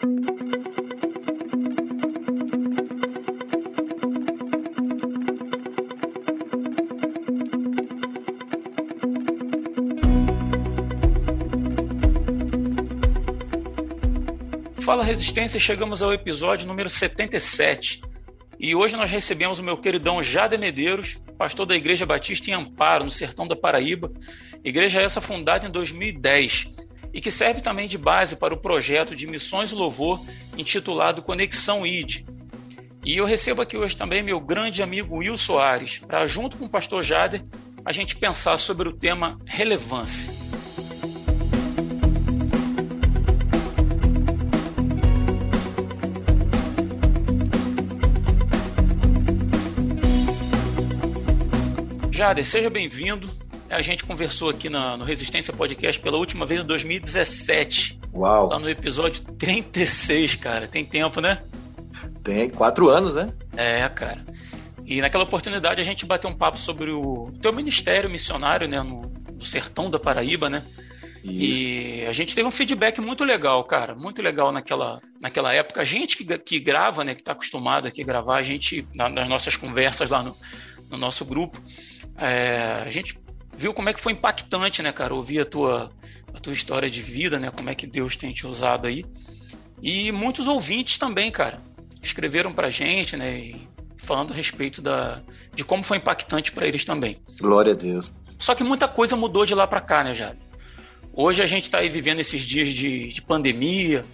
Fala Resistência, chegamos ao episódio número 77. E hoje nós recebemos o meu queridão Jade Medeiros, pastor da Igreja Batista em Amparo, no sertão da Paraíba. Igreja essa fundada em 2010 e que serve também de base para o projeto de Missões Louvor intitulado Conexão ID. E eu recebo aqui hoje também meu grande amigo Will Soares, para junto com o pastor Jader a gente pensar sobre o tema relevância. Jader, seja bem-vindo. A gente conversou aqui na, no Resistência Podcast pela última vez em 2017. Uau! Lá no episódio 36, cara. Tem tempo, né? Tem quatro anos, né? É, cara. E naquela oportunidade a gente bateu um papo sobre o teu ministério missionário, né? No, no sertão da Paraíba, né? Isso. E a gente teve um feedback muito legal, cara, muito legal naquela, naquela época. A gente que, que grava, né, que está acostumado aqui a gravar, a gente, nas nossas conversas lá no, no nosso grupo, é, a gente viu como é que foi impactante, né, cara, ouvir a tua, a tua história de vida, né, como é que Deus tem te usado aí. E muitos ouvintes também, cara, escreveram pra gente, né, falando a respeito da, de como foi impactante para eles também. Glória a Deus. Só que muita coisa mudou de lá para cá, né, Jade? Hoje a gente está aí vivendo esses dias de, de pandemia,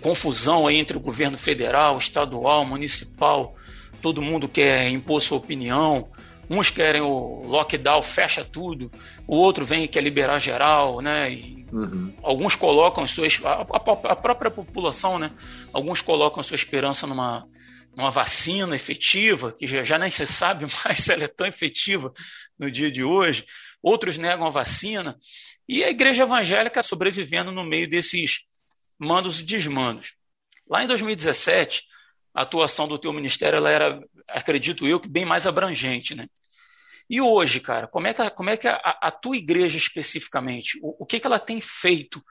confusão aí entre o governo federal, estadual, municipal, todo mundo quer impor sua opinião, Uns querem o lockdown, fecha tudo, o outro vem e quer liberar geral, né? E uhum. Alguns colocam suas. A, a, a, própria população, né? Alguns colocam sua esperança numa, numa vacina efetiva, que já, já nem se sabe mais se ela é tão efetiva no dia de hoje. Outros negam a vacina. E a igreja evangélica sobrevivendo no meio desses mandos e desmandos. Lá em 2017, a atuação do teu ministério ela era, acredito eu, que bem mais abrangente, né? E hoje, cara, como é que, como é que a, a tua igreja especificamente, o, o que, que ela tem feito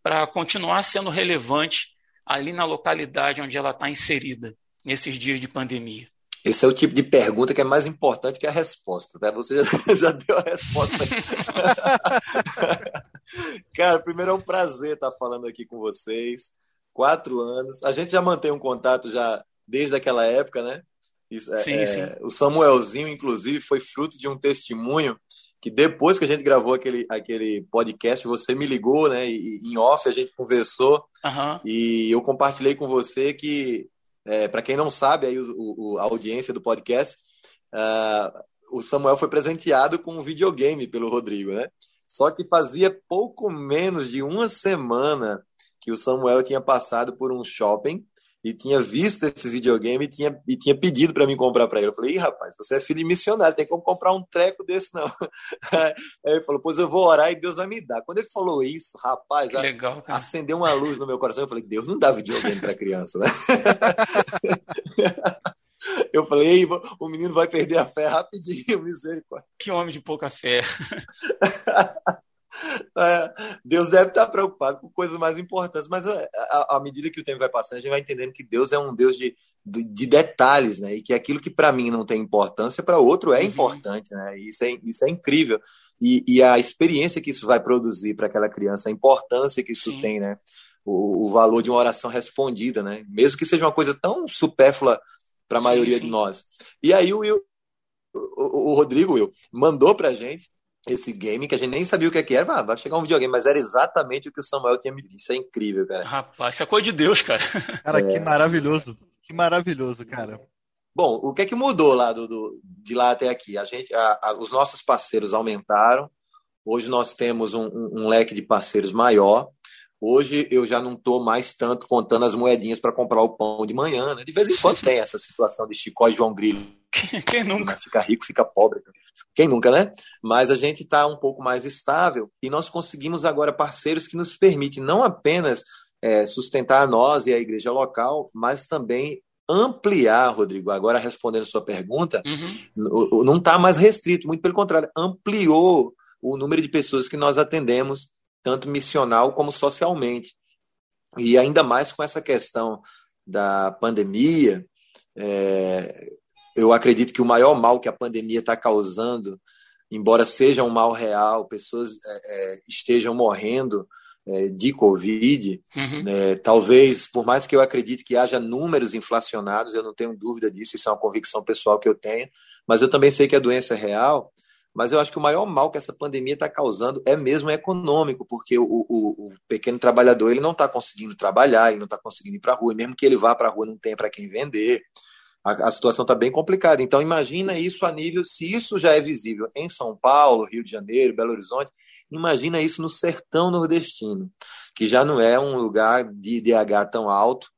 para continuar sendo relevante ali na localidade onde ela está inserida nesses dias de pandemia? Esse é o tipo de pergunta que é mais importante que a resposta, né? Você já, já deu a resposta. Cara, primeiro é um prazer estar falando aqui com vocês. Quatro anos. A gente já mantém um contato já desde aquela época, né? Isso, é, sim, é, sim. O Samuelzinho, inclusive, foi fruto de um testemunho que depois que a gente gravou aquele, aquele podcast, você me ligou, né? E, em off a gente conversou uhum. e eu compartilhei com você que, é, para quem não sabe, aí o, o, a audiência do podcast, uh, o Samuel foi presenteado com um videogame pelo Rodrigo, né? Só que fazia pouco menos de uma semana que o Samuel tinha passado por um shopping e tinha visto esse videogame e tinha, e tinha pedido para mim comprar para ele. Eu falei, Ih, rapaz, você é filho de missionário, tem como comprar um treco desse, não. Aí ele falou, pois eu vou orar e Deus vai me dar. Quando ele falou isso, rapaz, legal, acendeu uma luz no meu coração. Eu falei, Deus não dá videogame para criança, né? Eu falei, Ei, o menino vai perder a fé rapidinho, misericórdia. Que homem de pouca fé. É, Deus deve estar preocupado com coisas mais importantes, mas é, à medida que o tempo vai passando, a gente vai entendendo que Deus é um Deus de, de, de detalhes, né? E que aquilo que para mim não tem importância, para outro é uhum. importante, né? E isso é, isso é incrível. E, e a experiência que isso vai produzir para aquela criança, a importância que isso Sim. tem, né? O, o, valor de uma oração respondida, né? Mesmo que seja uma coisa tão supérflua para a maioria sim, sim. de nós. E aí o, Will, o, o Rodrigo Will mandou para a gente esse game que a gente nem sabia o que, é que era. Ah, vai chegar um videogame, mas era exatamente o que o Samuel tinha me dito. Isso é incrível, cara. Rapaz, isso é coisa de Deus, cara. Cara, é... que maravilhoso. Que maravilhoso, cara. Bom, o que é que mudou lá do, do de lá até aqui? A gente, a, a, os nossos parceiros aumentaram. Hoje nós temos um, um, um leque de parceiros maior. Hoje eu já não estou mais tanto contando as moedinhas para comprar o pão de manhã. Né? De vez em quando tem essa situação de Chicó e João Grilo. Quem nunca? Fica rico, fica pobre. Quem nunca, né? Mas a gente está um pouco mais estável e nós conseguimos agora parceiros que nos permitem não apenas é, sustentar a nós e a igreja local, mas também ampliar, Rodrigo. Agora respondendo sua pergunta, uhum. não está mais restrito, muito pelo contrário, ampliou o número de pessoas que nós atendemos tanto missional como socialmente. E ainda mais com essa questão da pandemia, é, eu acredito que o maior mal que a pandemia está causando, embora seja um mal real, pessoas é, é, estejam morrendo é, de Covid, uhum. Né, talvez, por mais que eu acredite que haja números inflacionados, eu não tenho dúvida disso, isso é uma convicção pessoal que eu tenho, mas eu também sei que a doença é real, mas eu acho que o maior mal que essa pandemia está causando é mesmo econômico, porque o, o, o pequeno trabalhador ele não está conseguindo trabalhar, ele não está conseguindo ir para a rua, e mesmo que ele vá para a rua, não tem para quem vender. A, a situação está bem complicada. Então, imagina isso a nível, se isso já é visível em São Paulo, Rio de Janeiro, Belo Horizonte, imagina isso no sertão nordestino, que já não é um lugar de DH tão alto,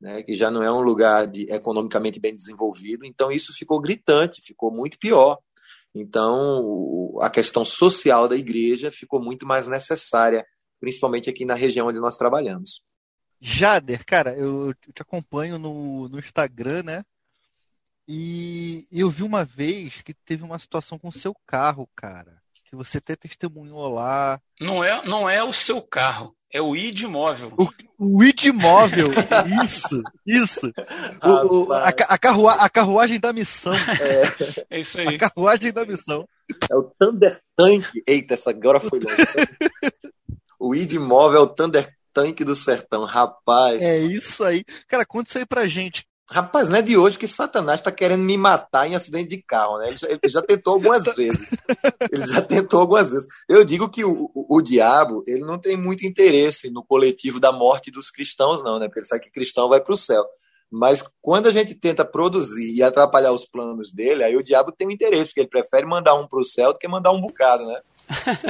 né, que já não é um lugar de, economicamente bem desenvolvido. Então, isso ficou gritante, ficou muito pior. Então, a questão social da igreja ficou muito mais necessária, principalmente aqui na região onde nós trabalhamos. Jader, cara, eu, te acompanho no, no Instagram, né? E eu vi uma vez que teve uma situação com o seu carro, cara. Que você até testemunhou lá. Não é, não é o seu carro. É o ID móvel. O, o ID móvel, isso, isso. O, o, a, a, carrua, a carruagem da missão. É. é isso aí. A carruagem da missão. É o Thunder Tank. Eita, essa agora foi longe. o ID móvel é o Thunder Tank do Sertão, rapaz. É isso aí. Cara, conta isso aí pra gente. Rapaz, não é de hoje que Satanás está querendo me matar em acidente de carro, né? Ele já, ele já, tentou algumas vezes. Ele já tentou algumas vezes. Eu digo que o, o, o, diabo, ele não tem muito interesse no coletivo da morte dos cristãos, não, né? Porque ele sabe que cristão vai para o céu. Mas quando a gente tenta produzir e atrapalhar os planos dele, aí o diabo tem um interesse, porque ele prefere mandar um para o céu do que mandar um bocado, né?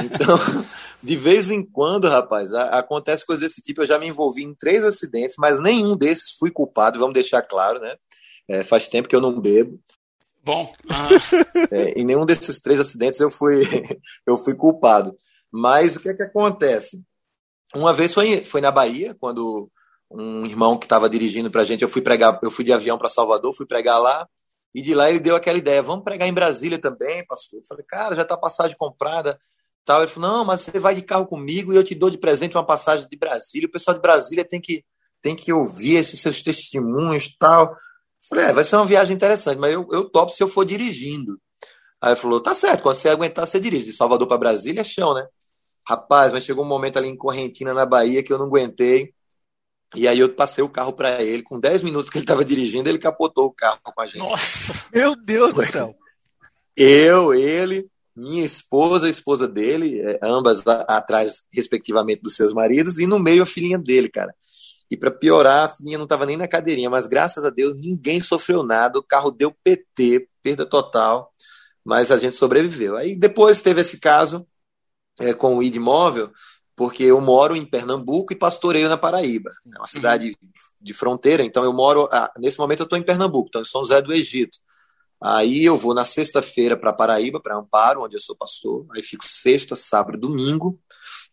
Então, de vez em quando, rapaz, acontece coisas desse tipo. Eu já me envolvi em três acidentes, mas nenhum desses fui culpado, vamos deixar claro, né? É, faz tempo que eu não bebo. Bom. É, em nenhum desses três acidentes eu fui, eu fui culpado. Mas o que é que acontece? Uma vez foi, foi na Bahia, quando um irmão que estava dirigindo para a gente, eu fui pregar, eu fui de avião para Salvador, fui pregar lá, e de lá ele deu aquela ideia, vamos pregar em Brasília também, pastor. Eu falei, cara, já está passagem comprada. Tal. Ele falou, não, mas você vai de carro comigo e eu te dou de presente uma passagem de Brasília. O pessoal de Brasília tem que, tem que ouvir esses seus testemunhos tal. Eu falei, é, vai ser uma viagem interessante, mas eu, eu topo se eu for dirigindo. Aí ele falou, tá certo, quando você aguentar, você dirige. De Salvador para Brasília é chão, né? Rapaz, mas chegou um momento ali em Correntina, na Bahia, que eu não aguentei. E aí eu passei o carro para ele, com 10 minutos que ele estava dirigindo, ele capotou o carro com a gente. Nossa, meu Deus do céu. Eu, ele, minha esposa, a esposa dele, é, ambas atrás, respectivamente, dos seus maridos, e no meio a filhinha dele, cara. E para piorar, a filhinha não estava nem na cadeirinha, mas graças a Deus ninguém sofreu nada, o carro deu PT, perda total, mas a gente sobreviveu. Aí depois teve esse caso é, com o ID móvel, porque eu moro em Pernambuco e pastoreio na Paraíba, é uma cidade uhum. de fronteira, então eu moro, ah, nesse momento eu estou em Pernambuco, então em São José do Egito. Aí eu vou na sexta-feira para Paraíba, para Amparo, onde eu sou pastor, aí fico sexta, sábado, domingo,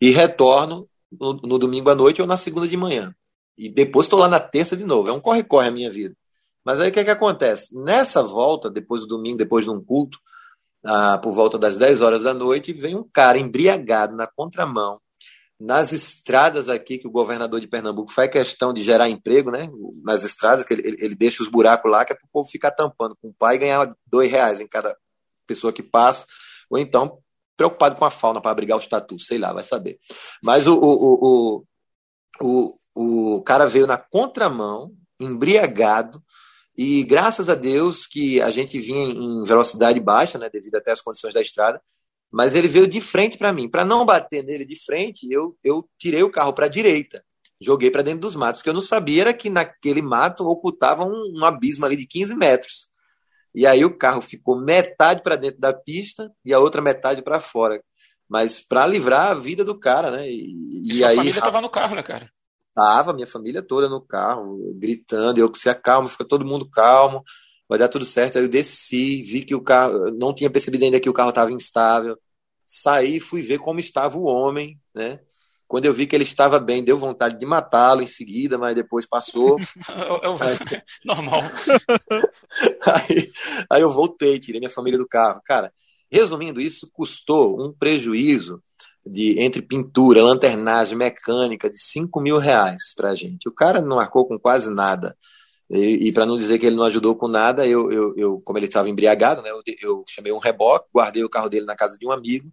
e retorno no, no domingo à noite ou na segunda de manhã. E depois estou lá na terça de novo, é um corre-corre a minha vida. Mas aí o que, é que acontece? Nessa volta, depois do domingo, depois de um culto, ah, por volta das 10 horas da noite, vem um cara embriagado na contramão, nas estradas aqui, que o governador de Pernambuco faz questão de gerar emprego, né? Nas estradas, que ele, ele deixa os buracos lá, que é para o povo ficar tampando com o pai e ganhar dois reais em cada pessoa que passa, ou então preocupado com a fauna para abrigar os tatus, sei lá, vai saber. Mas o, o, o, o, o cara veio na contramão, embriagado, e graças a Deus que a gente vinha em velocidade baixa, né, devido até às condições da estrada, mas ele veio de frente para mim. Para não bater nele de frente, eu, eu tirei o carro para a direita, joguei para dentro dos matos. O que eu não sabia era que naquele mato ocultava um, um abismo ali de 15 metros. E aí o carro ficou metade para dentro da pista e a outra metade para fora. Mas para livrar a vida do cara, né? E, e, e sua aí, família estava no carro, né, cara? Tava, minha família toda no carro, gritando. Eu se acalma, fica todo mundo calmo vai dar tudo certo. Aí eu desci, vi que o carro, não tinha percebido ainda que o carro estava instável. Saí, fui ver como estava o homem, né? Quando eu vi que ele estava bem, deu vontade de matá-lo em seguida, mas depois passou. eu, eu, aí, normal. aí, aí eu voltei, tirei minha família do carro. Cara, resumindo, isso custou um prejuízo de entre pintura, lanternagem, mecânica, de 5 mil reais para a gente. O cara não marcou com quase nada. E, e para não dizer que ele não ajudou com nada, eu, eu, eu como ele estava embriagado, né, eu, eu, chamei um reboque, guardei o carro dele na casa de um amigo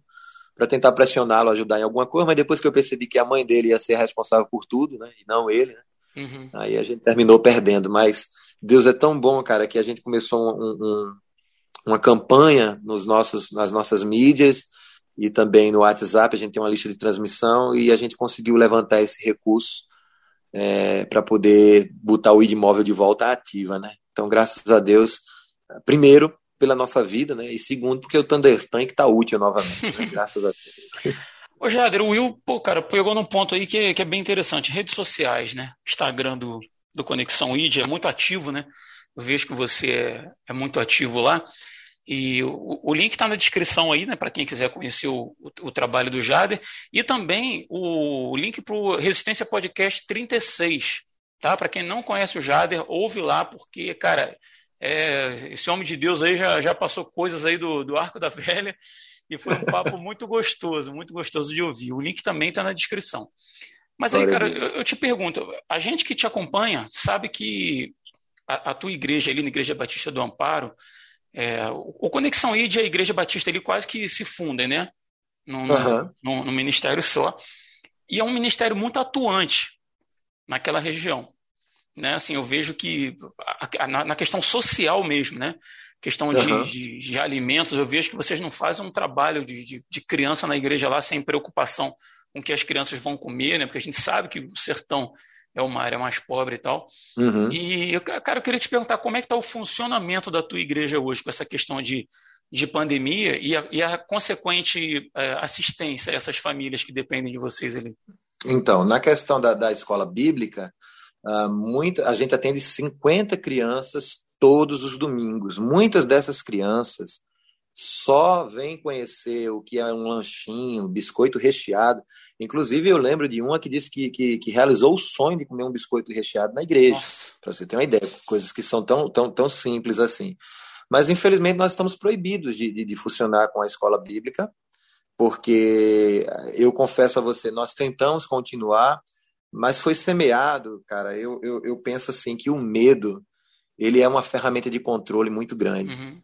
para tentar pressioná-lo, ajudar em alguma coisa, mas depois que eu percebi que a mãe dele ia ser responsável por tudo, né, e não ele, né, uhum. aí a gente terminou perdendo. Mas Deus é tão bom, cara, que a gente começou um, um, uma campanha nos nossos, nas nossas mídias e também no WhatsApp, a gente tem uma lista de transmissão e a gente conseguiu levantar esse recurso é, para poder botar o ID móvel de volta ativa, né? Então, graças a Deus, primeiro, pela nossa vida, né? E segundo, porque o Thunder Tank está útil novamente, né? Graças a Deus. Ô, Jader, o Will, pô, cara, pegou num ponto aí que é, que é bem interessante. Redes sociais, né? Instagram do, do Conexão ID é muito ativo, né? Eu vejo que você é, é muito ativo lá. E o, o link está na descrição aí, né, para quem quiser conhecer o, o, o, trabalho do Jader. E também o, link para o Resistência Podcast 36. Tá? Para quem não conhece o Jader, ouve lá, porque, cara, é, esse homem de Deus aí já, já passou coisas aí do, do Arco da Velha e foi um papo muito gostoso, muito gostoso de ouvir. O link também está na descrição. Mas aí, cara, eu, eu, te pergunto, a gente que te acompanha sabe que a, a tua igreja ali na Igreja Batista do Amparo, é, o Conexão ID e a Igreja Batista ali quase que se fundem, né? No, no, uhum. ministério só. E é um ministério muito atuante naquela região. Né? Assim, eu vejo que a, a, na, questão social mesmo, né? Questão de, uhum. de, de, alimentos, eu vejo que vocês não fazem um trabalho de, de, de criança na igreja lá sem preocupação com o que as crianças vão comer, né? Porque a gente sabe que o sertão é uma área mais pobre e tal. Uhum. E, cara, eu queria te perguntar como é que está o funcionamento da tua igreja hoje com essa questão de, de pandemia e a, e a consequente é, assistência a essas famílias que dependem de vocês ali. Então, na questão da, da escola bíblica, uh, muita, a gente atende 50 crianças todos os domingos. Muitas dessas crianças só vêm conhecer o que é um lanchinho, biscoito recheado. Inclusive, eu lembro de uma que disse que, que, que realizou o sonho de comer um biscoito recheado na igreja, para você ter uma ideia, coisas que são tão, tão, tão simples assim. Mas, infelizmente, nós estamos proibidos de, de, de funcionar com a escola bíblica, porque eu confesso a você, nós tentamos continuar, mas foi semeado, cara. Eu, eu, eu penso assim que o medo ele é uma ferramenta de controle muito grande. Uhum.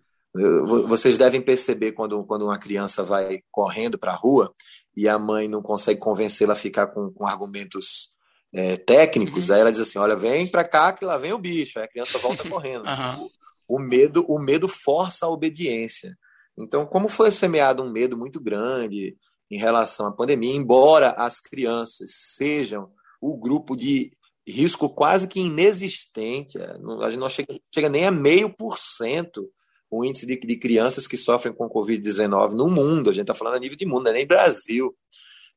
Vocês devem perceber quando, quando uma criança vai correndo para a rua e a mãe não consegue convencê-la a ficar com, com argumentos é, técnicos, uhum. aí ela diz assim: olha, vem para cá que lá vem o bicho, aí a criança volta correndo. Uhum. O, o, medo, o medo força a obediência. Então, como foi semeado um medo muito grande em relação à pandemia, embora as crianças sejam o grupo de risco quase que inexistente, é, a gente não chega, chega nem a meio por cento o índice de, de crianças que sofrem com Covid-19 no mundo. A gente está falando a nível de mundo, não é nem Brasil.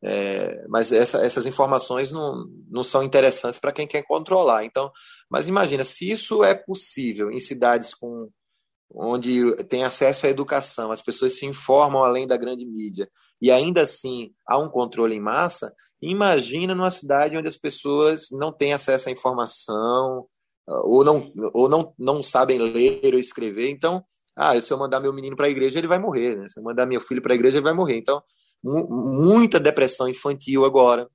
É, mas essa, essas informações não, não são interessantes para quem quer controlar. Então, mas imagina, se isso é possível em cidades com, onde tem acesso à educação, as pessoas se informam além da grande mídia, e ainda assim há um controle em massa, imagina numa cidade onde as pessoas não têm acesso à informação, ou não, ou não, não sabem ler ou escrever. Então, ah, se eu mandar meu menino para a igreja, ele vai morrer. Né? Se eu mandar meu filho para a igreja, ele vai morrer. Então, muita depressão infantil agora,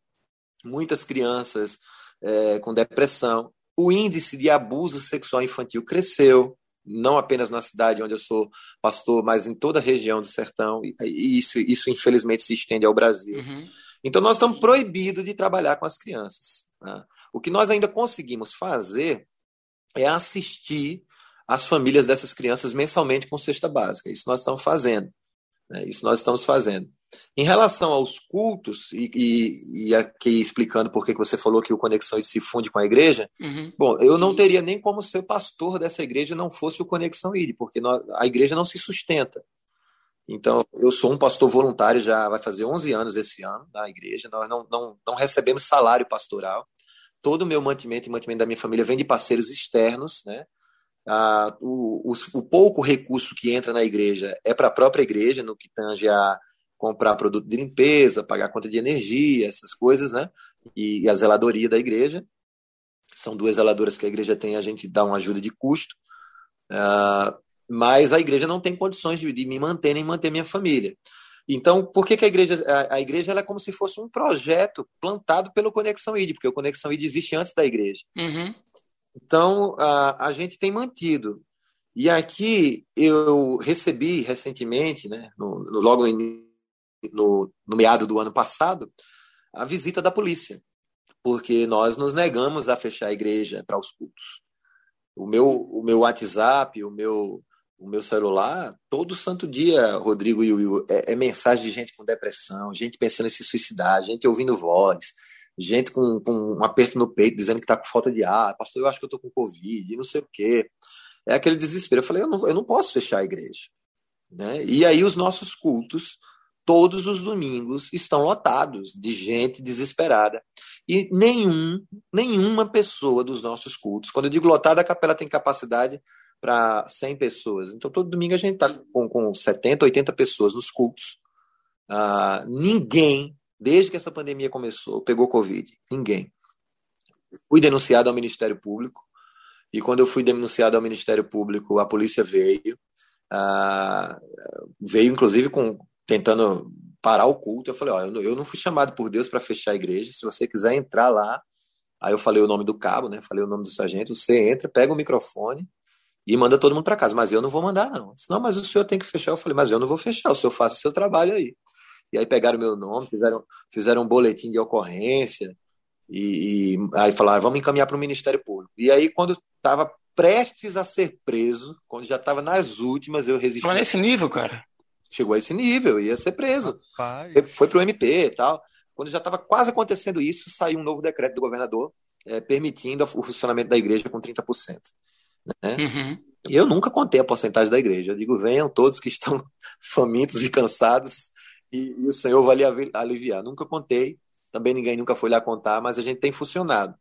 muitas crianças é, com depressão. O índice de abuso sexual infantil cresceu, não apenas na cidade onde eu sou pastor, mas em toda a região do sertão. E isso, isso infelizmente, se estende ao Brasil. Uhum. Então, nós estamos proibidos de trabalhar com as crianças. Né? O que nós ainda conseguimos fazer é assistir as famílias dessas crianças mensalmente com cesta básica. Isso nós estamos fazendo. Né? Isso nós estamos fazendo. Em relação aos cultos, e, e, e aqui explicando por que você falou que o Conexão se funde com a igreja, uhum. bom, eu não teria nem como ser pastor dessa igreja não fosse o Conexão ID, porque nós, a igreja não se sustenta. Então, eu sou um pastor voluntário, já vai fazer 11 anos esse ano na igreja, nós não, não, não recebemos salário pastoral. Todo o meu mantimento e mantimento da minha família vem de parceiros externos, né? Ah, o, o, o, pouco recurso que entra na igreja é para a própria igreja, no que tange a comprar produto de limpeza, pagar conta de energia, essas coisas, né? E, e, a zeladoria da igreja. São duas zeladoras que a igreja tem, a gente dá uma ajuda de custo. Ah, mas a igreja não tem condições de, de me manter nem manter minha família. Então, por que, que a igreja, a, a igreja é como se fosse um projeto plantado pelo Conexão ID, porque o Conexão ID existe antes da igreja. Uhum. Então, a, a gente tem mantido. E aqui eu recebi recentemente, né, no, no logo in, no, no meado do ano passado, a visita da polícia, porque nós nos negamos a fechar a igreja para os cultos. O meu, o meu WhatsApp, o meu, o meu celular, todo santo dia, Rodrigo e Will, é, é, mensagem de gente com depressão, gente pensando em se suicidar, gente ouvindo voz, gente com, com um aperto no peito dizendo que está com falta de ar, pastor, eu acho que eu estou com Covid, não sei o quê. É aquele desespero. Eu falei, eu não, eu não posso fechar a igreja. Né? E aí os nossos cultos, todos os domingos, estão lotados de gente desesperada. E nenhum, nenhuma pessoa dos nossos cultos, quando eu digo lotada, a capela tem capacidade para 100 pessoas. Então, todo domingo a gente está com, com 70, 80 pessoas nos cultos. Uh, ninguém, desde que essa pandemia começou, pegou Covid. Ninguém. Fui denunciado ao Ministério Público. E quando eu fui denunciado ao Ministério Público, a polícia veio. Uh, veio, inclusive, com tentando parar o culto. Eu falei: Ó, eu, não, eu não fui chamado por Deus para fechar a igreja. Se você quiser entrar lá. Aí eu falei o nome do cabo, né? Falei o nome do sargento. Você entra, pega o microfone e manda todo mundo para casa. Mas eu não vou mandar, não. Não, mas o senhor tem que fechar. Eu falei, mas eu não vou fechar, o senhor faça o seu trabalho aí. E aí pegaram meu nome, fizeram, fizeram um boletim de ocorrência, e, e aí falaram, vamos encaminhar para o Ministério Público. E aí, quando estava prestes a ser preso, quando já estava nas últimas, eu resisti. Chegou nesse nível, cara? Chegou a esse nível, ia ser preso. Rapaz. Foi para o MP e tal. Quando já estava quase acontecendo isso, saiu um novo decreto do governador é, permitindo o funcionamento da igreja com 30%. Né? Uhum. Eu nunca contei a porcentagem da igreja. Eu digo, venham todos que estão famintos e cansados e, e o Senhor vai aliviar. Nunca contei, também ninguém nunca foi lá contar, mas a gente tem funcionado.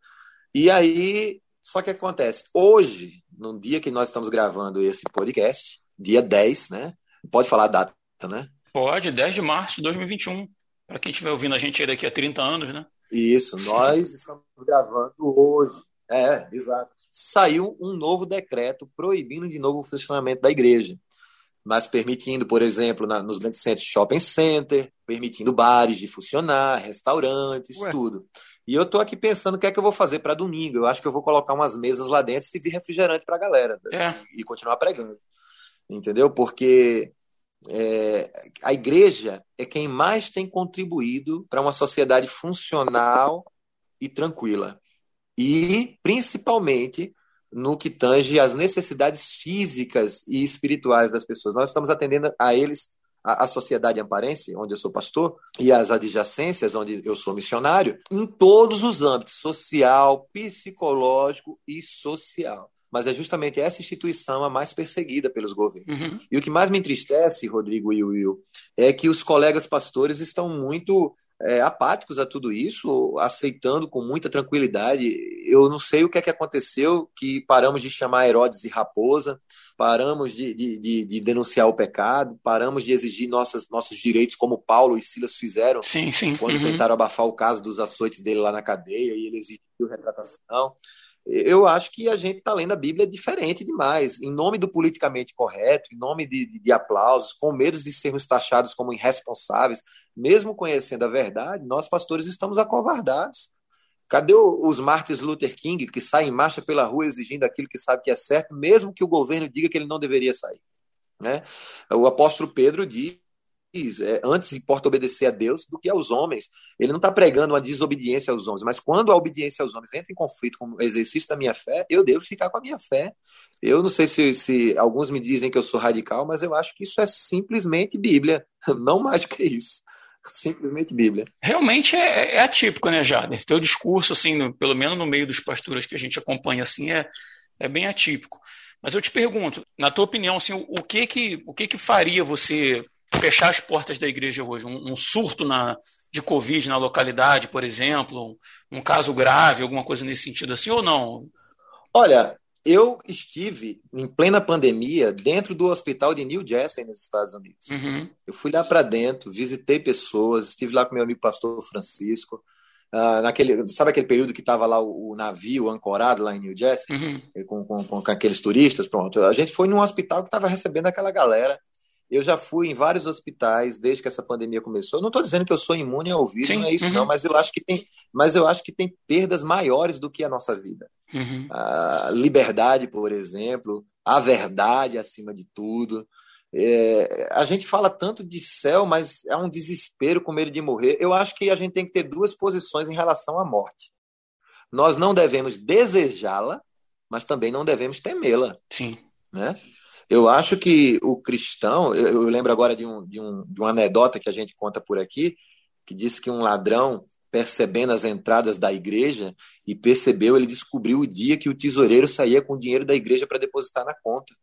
E aí, só que acontece, hoje, no dia que nós estamos gravando esse podcast, dia 10, né? Pode falar a data, né? Pode, 10 de março de 2021. Para quem estiver ouvindo a gente aí daqui a 30 anos, né? Isso, nós estamos gravando hoje, é, exato. Saiu um novo decreto proibindo de novo o funcionamento da igreja, mas permitindo, por exemplo, na, nos grandes centros shopping center, permitindo bares de funcionar, restaurantes, Ué. tudo. E eu estou aqui pensando o que é que eu vou fazer para domingo. Eu acho que eu vou colocar umas mesas lá dentro e vir refrigerante para a galera é. e, e continuar pregando. Entendeu? Porque é, a igreja é quem mais tem contribuído para uma sociedade funcional e tranquila e principalmente no que tange às necessidades físicas e espirituais das pessoas. Nós estamos atendendo a eles, a, a sociedade amparense, onde eu sou pastor, e as adjacências, onde eu sou missionário, em todos os âmbitos social, psicológico e social mas é justamente essa instituição a mais perseguida pelos governos. Uhum. E o que mais me entristece, Rodrigo e Will, é que os colegas pastores estão muito é, apáticos a tudo isso, aceitando com muita tranquilidade. Eu não sei o que é que aconteceu, que paramos de chamar Herodes de raposa, paramos de, de, de, de denunciar o pecado, paramos de exigir nossas, nossos direitos, como Paulo e Silas fizeram sim, sim. quando uhum. tentaram abafar o caso dos açoites dele lá na cadeia e ele exigiu retratação eu acho que a gente está lendo a Bíblia diferente demais, em nome do politicamente correto, em nome de, de, de, aplausos, com medo de sermos taxados como irresponsáveis, mesmo conhecendo a verdade, nós pastores estamos acovardados. Cadê os Martins Luther King que saem em marcha pela rua exigindo aquilo que sabe que é certo, mesmo que o governo diga que ele não deveria sair? Né? O apóstolo Pedro diz é, antes importa obedecer a Deus do que aos homens. Ele não está pregando uma desobediência aos homens, mas quando a obediência aos homens entra em conflito com o exercício da minha fé, eu devo ficar com a minha fé. Eu não sei se, se alguns me dizem que eu sou radical, mas eu acho que isso é simplesmente Bíblia, não mais do que isso. Simplesmente Bíblia. Realmente é, é atípico, né, Jader? Teu discurso, assim, no, pelo menos no meio dos pastores que a gente acompanha, assim, é, é bem atípico. Mas eu te pergunto, na tua opinião, assim, o, o que que o que que faria você fechar as portas da igreja hoje? Um, um surto na, de Covid na localidade, por exemplo? Um, um caso grave, alguma coisa nesse sentido assim, ou não? Olha, eu estive em plena pandemia dentro do hospital de New Jersey, nos Estados Unidos. Uhum. Eu fui lá para dentro, visitei pessoas, estive lá com meu amigo pastor Francisco. Uh, naquele, sabe aquele período que estava lá o, o, navio ancorado lá em New Jersey, uhum. com, com, com, aqueles turistas? Pronto, a gente foi num hospital que estava recebendo aquela galera eu já fui em vários hospitais desde que essa pandemia começou. Eu não estou dizendo que eu sou imune ao vírus, Sim. não é isso uhum. não, mas eu acho que tem, mas eu acho que tem perdas maiores do que a nossa vida. Uhum. A liberdade, por exemplo, a verdade acima de tudo. É, a gente fala tanto de céu, mas é um desespero com medo de morrer. Eu acho que a gente tem que ter duas posições em relação à morte. Nós não devemos desejá-la, mas também não devemos temê-la. Sim. Né? Eu acho que o cristão, eu, eu lembro agora de, um, de, um, de uma anedota que a gente conta por aqui, que diz que um ladrão, percebendo as entradas da igreja, e percebeu, ele descobriu o dia que o tesoureiro saía com o dinheiro da igreja para depositar na conta.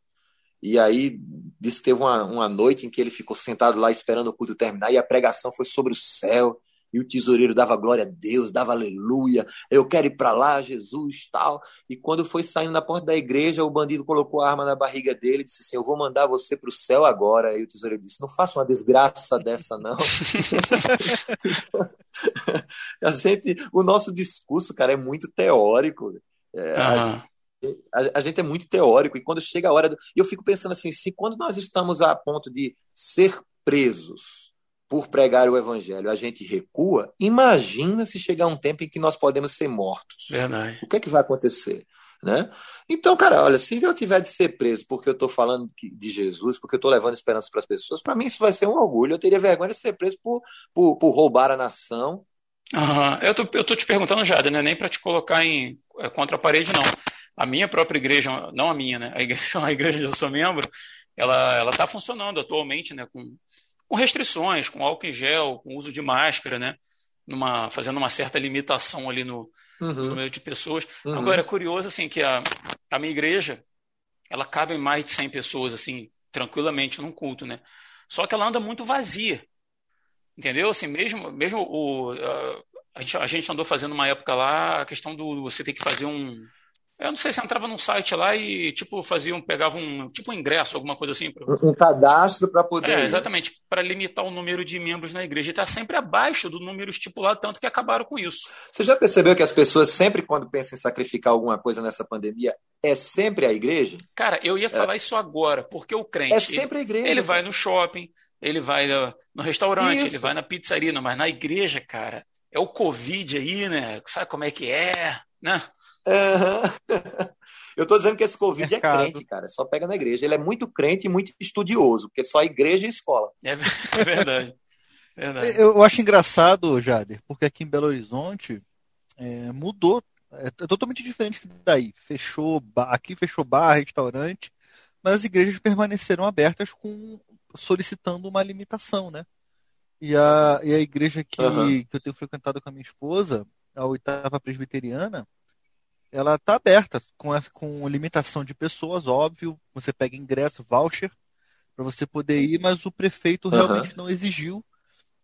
E aí disse que teve uma, uma noite em que ele ficou sentado lá esperando o culto terminar, e a pregação foi sobre o céu, e o tesoureiro dava glória a Deus, dava aleluia, eu quero ir para lá, Jesus, tal. E quando foi saindo na porta da igreja, o bandido colocou a arma na barriga dele e disse assim: Eu vou mandar você para o céu agora. E o tesoureiro disse: Não faça uma desgraça dessa, não. a gente, o nosso discurso, cara, é muito teórico. É, uhum. a, gente é muito teórico, e quando chega a hora. Do, eu fico pensando assim: se quando nós estamos a ponto de ser presos, por pregar o evangelho, a gente recua, imagina se chegar um tempo em que nós podemos ser mortos. Verdade. O que é que vai acontecer? Né? Então, cara, olha, se eu tiver de ser preso porque eu estou falando de Jesus, porque eu estou levando esperança para as pessoas, para mim isso vai ser um orgulho. Eu teria vergonha de ser preso por, por, por roubar a nação. Uhum. Eu, tô, eu tô te perguntando, Jada, né? nem para te colocar em é, contra a parede, não. A minha própria igreja, não a minha, né? A igreja, a igreja onde eu sou membro, ela ela está funcionando atualmente, né? Com com restrições, com álcool em gel, com uso de máscara, né? Numa, fazendo uma certa limitação ali no, uhum. no número de pessoas. Uhum. Agora, é curioso assim que a, a minha igreja, ela cabe em mais de 100 pessoas, assim, tranquilamente num culto, né? Só que ela anda muito vazia, entendeu? Assim, mesmo, mesmo o, a, a, gente, a gente andou fazendo uma época lá a questão do você ter que fazer um eu não sei se entrava num site lá e, tipo, faziam, pegavam um, tipo um ingresso, alguma coisa assim. Pra... Um cadastro para poder. É, exatamente, para limitar o número de membros na igreja. Está sempre abaixo do número estipulado, tanto que acabaram com isso. Você já percebeu que as pessoas, sempre quando pensam em sacrificar alguma coisa nessa pandemia, é sempre a igreja? Cara, eu ia falar é. isso agora, porque o crente. É sempre ele, a igreja. Ele vai no shopping, ele vai no restaurante, isso. ele vai na pizzaria, mas na igreja, cara, é o Covid aí, né? Sabe como é que é, né? Uhum. Eu estou dizendo que esse Covid é Mercado. é crente, cara. Só pega na igreja. Ele é muito crente e muito estudioso, porque só igreja e escola. É, é verdade. verdade. Eu acho engraçado, Jader, porque aqui em Belo Horizonte é, mudou. É totalmente diferente daí. Fechou aqui fechou bar, restaurante, mas as igrejas permaneceram abertas com solicitando uma limitação, né? E a, e a igreja que, uhum. que eu tenho frequentado com a minha esposa, a oitava presbiteriana, ela está aberta com, essa, com limitação de pessoas, óbvio. Você pega ingresso, voucher, para você poder ir, mas o prefeito uhum. realmente não exigiu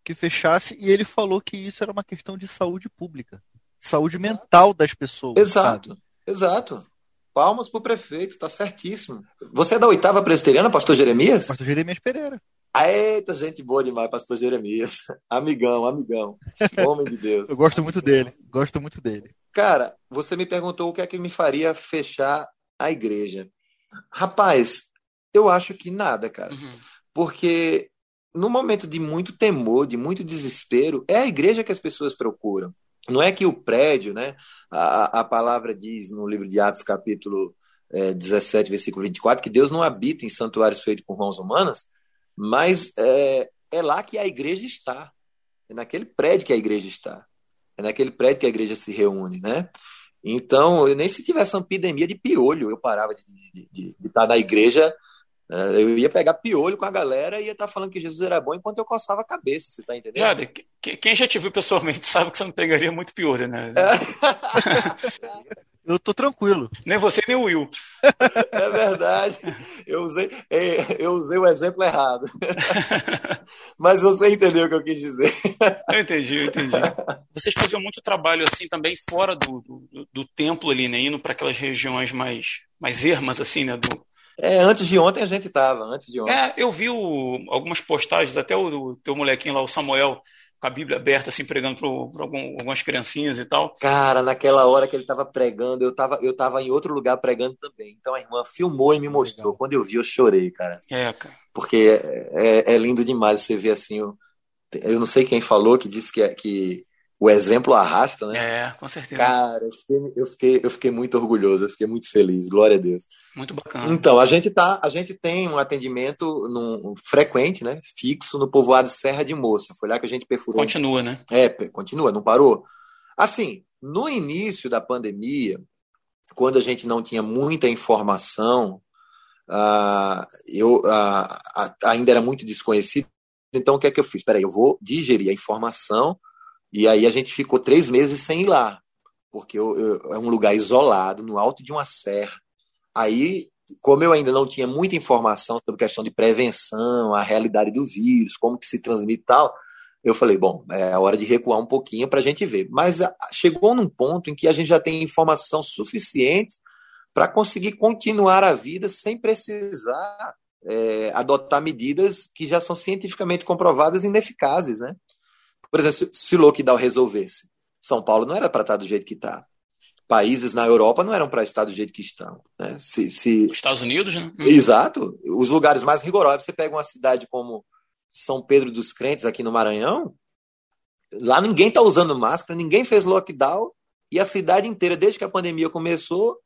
que fechasse e ele falou que isso era uma questão de saúde pública, saúde mental das pessoas. Exato, sabe? exato. Palmas para o prefeito, está certíssimo. Você é da oitava presbiteriana, pastor Jeremias? Pastor Jeremias Pereira. Eita, gente boa demais, pastor Jeremias. Amigão, amigão. Homem de Deus. Eu gosto muito dele, gosto muito dele. Cara, você me perguntou o que é que me faria fechar a igreja. Rapaz, eu acho que nada, cara. Uhum. Porque no momento de muito temor, de muito desespero, é a igreja que as pessoas procuram. Não é que o prédio, né? A, a palavra diz no livro de Atos, capítulo é, 17, versículo 24, que Deus não habita em santuários feitos por mãos humanas, mas é, é lá que a igreja está. É naquele prédio que a igreja está. É naquele prédio que a igreja se reúne, né? Então, eu nem se tivesse uma epidemia de piolho, eu parava de, de, de, de estar na igreja, é, eu ia pegar piolho com a galera e ia estar falando que Jesus era bom enquanto eu coçava a cabeça, você está entendendo? Jade, quem já te viu pessoalmente sabe que você não pegaria muito piolho, né? É. Eu tô tranquilo. Nem você, nem o Will. É verdade. Eu usei, é, eu usei o exemplo errado. Mas você entendeu o que eu quis dizer. Eu entendi, eu entendi. Vocês faziam muito trabalho assim também fora do, do, do templo ali, né? Indo para aquelas regiões mais, mais ermas, assim, né? Do... É, antes de ontem a gente tava, antes de ontem. É, eu vi o, algumas postagens, até o, o teu molequinho lá, o Samuel, com a Bíblia aberta, assim, pregando para algumas criancinhas e tal. Cara, naquela hora que ele estava pregando, eu estava eu tava em outro lugar pregando também. Então a irmã filmou e me mostrou. Quando eu vi, eu chorei, cara. É, cara. Porque é, é, é lindo demais você ver assim. Eu, eu não sei quem falou que disse que, é, que o exemplo arrasta, né? É, com certeza. Cara, eu fiquei, eu fiquei, eu fiquei muito orgulhoso, eu fiquei muito feliz, glória a Deus. Muito bacana. Então, a gente tá, a gente tem um atendimento num, frequente, né? Fixo no povoado Serra de Moça. Foi lá que a gente perfurou. Continua, né? É, continua, não parou. Assim, no início da pandemia, quando a gente não tinha muita informação, uh, eu uh, ainda era muito desconhecido. Então, o que é que eu fiz? Peraí, eu vou digerir a informação e aí a gente ficou três meses sem ir lá, porque eu, eu, é um lugar isolado, no alto de uma serra. Aí, como eu ainda não tinha muita informação sobre questão de prevenção, a realidade do vírus, como que se transmite e tal, eu falei, bom, é hora de recuar um pouquinho para a gente ver. Mas a, chegou num ponto em que a gente já tem informação suficiente para conseguir continuar a vida sem precisar é, adotar medidas que já são cientificamente comprovadas ineficazes, né? Por exemplo, se o lockdown resolvesse, São Paulo não era para estar do jeito que está. Países na Europa não eram para estar do jeito que estão. Né? Se, se... Estados Unidos, né? Hum. Exato. Os lugares mais rigorosos. Você pega uma cidade como São Pedro dos Crentes, aqui no Maranhão, lá ninguém está usando máscara, ninguém fez lockdown, e a cidade inteira, desde que a pandemia começou,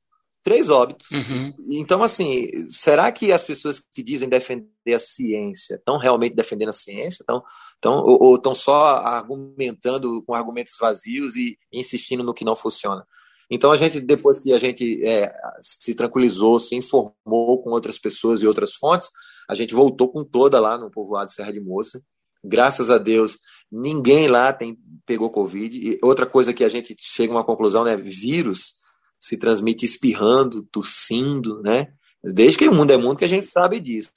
três óbitos. Uhum. Então, assim, será que as pessoas que dizem defender a ciência estão realmente defendendo a ciência? Estão, estão, ou estão só argumentando com argumentos vazios e insistindo no que não funciona? Então, a gente, depois que a gente é, se tranquilizou, se informou com outras pessoas e outras fontes, a gente voltou com toda lá no povoado Serra de Moça. Graças a Deus, ninguém lá tem, pegou Covid. E outra coisa que a gente chega a uma conclusão, né? Vírus se transmite espirrando, tossindo, né? Desde que o mundo é mundo que a gente sabe disso.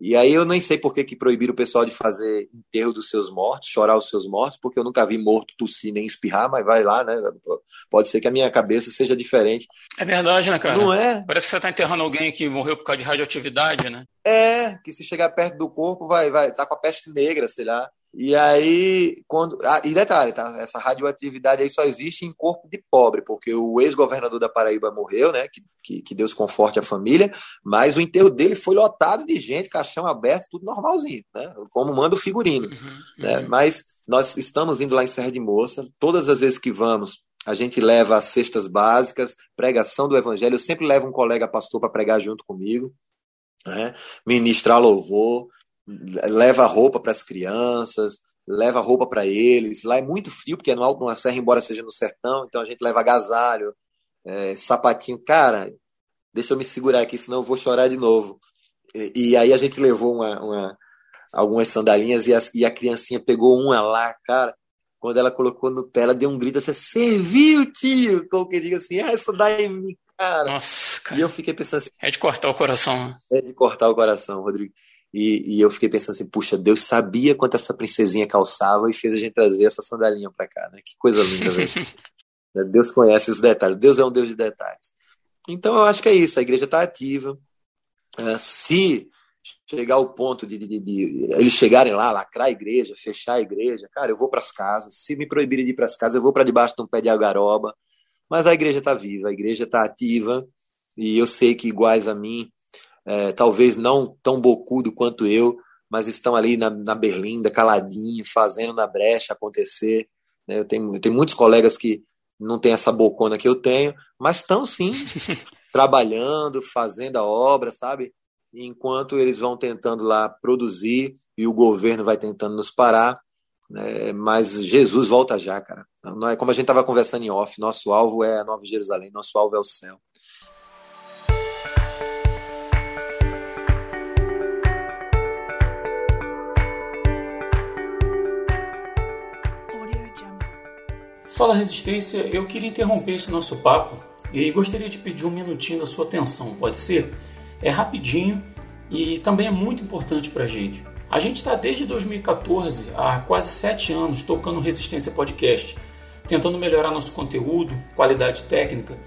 E aí eu nem sei por que, que proibiram o pessoal de fazer enterro dos seus mortos, chorar os seus mortos, porque eu nunca vi morto tossir nem espirrar, mas vai lá, né? Pode ser que a minha cabeça seja diferente. É verdade, né, cara? Não é? Parece que você está enterrando alguém que morreu por causa de radioatividade, né? É, que se chegar perto do corpo vai vai tá com a peste negra, sei lá. E aí, quando. Ah, e detalhe, tá? Essa radioatividade aí só existe em corpo de pobre, porque o ex-governador da Paraíba morreu, né? Que, que, que, Deus conforte a família, mas o enterro dele foi lotado de gente, caixão aberto, tudo normalzinho, né? Como manda o figurino. Uhum, né? Uhum. Mas nós estamos indo lá em Serra de Moça, todas as vezes que vamos, a gente leva as cestas básicas, pregação do evangelho. Eu sempre levo um colega pastor para pregar junto comigo, né? ministrar louvor leva roupa para as crianças, leva roupa para eles. Lá é muito frio, porque é no alto de uma serra, embora seja no sertão, então a gente leva agasalho, é, sapatinho. Cara, deixa eu me segurar aqui, senão eu vou chorar de novo. E, e aí a gente levou uma, uma, algumas sandalinhas e a, e a criancinha pegou uma lá, cara. Quando ela colocou no pé, ela deu um grito assim: serviu, tio! Como que diga assim, ah, essa daí me cara. Nossa, cara. E eu fiquei pensando assim. É de cortar o coração. É de cortar o coração, Rodrigo. E, e, eu fiquei pensando assim, puxa, Deus sabia quanto essa princesinha calçava e fez a gente trazer essa sandalinha para cá, né? Que coisa linda. Né, Deus conhece os detalhes. Deus é um Deus de detalhes. Então eu acho que é isso. A igreja está ativa. Uh, se chegar ao ponto de, de, de, de, eles chegarem lá, lacrar a igreja, fechar a igreja, cara, eu vou para as casas. Se me proibirem de ir para as casas, eu vou para debaixo de um pé de agaroba. Mas a igreja está viva, a igreja está ativa. E eu sei que iguais a mim é, talvez não tão bocudo quanto eu, mas estão ali na, na berlinda, caladinho, fazendo na brecha acontecer. Né? Eu, tenho, eu tenho muitos colegas que não têm essa bocona que eu tenho, mas estão sim trabalhando, fazendo a obra, sabe? Enquanto eles vão tentando lá produzir e o governo vai tentando nos parar. Né? Mas Jesus volta já, cara. Não é como a gente estava conversando em off. Nosso alvo é a Nova Jerusalém, nosso alvo é o céu. Fala Resistência, eu queria interromper esse nosso papo e gostaria de pedir um minutinho da sua atenção, pode ser? É rapidinho e também é muito importante para a gente. A gente está desde 2014, há quase sete anos, tocando Resistência Podcast, tentando melhorar nosso conteúdo, qualidade técnica,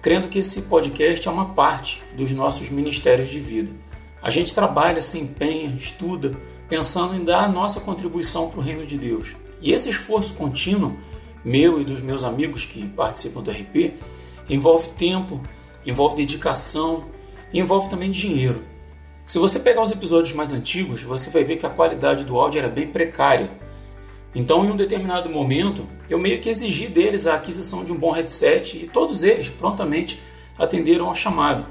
crendo que esse podcast é uma parte dos nossos ministérios de vida. A gente trabalha, se empenha, estuda, pensando em dar a nossa contribuição para o reino de Deus. E esse esforço contínuo, meu e dos meus amigos que participam do RP, envolve tempo, envolve dedicação e envolve também dinheiro. Se você pegar os episódios mais antigos, você vai ver que a qualidade do áudio era bem precária. Então, em um determinado momento, eu meio que exigi deles a aquisição de um bom headset e todos eles prontamente atenderam ao chamado.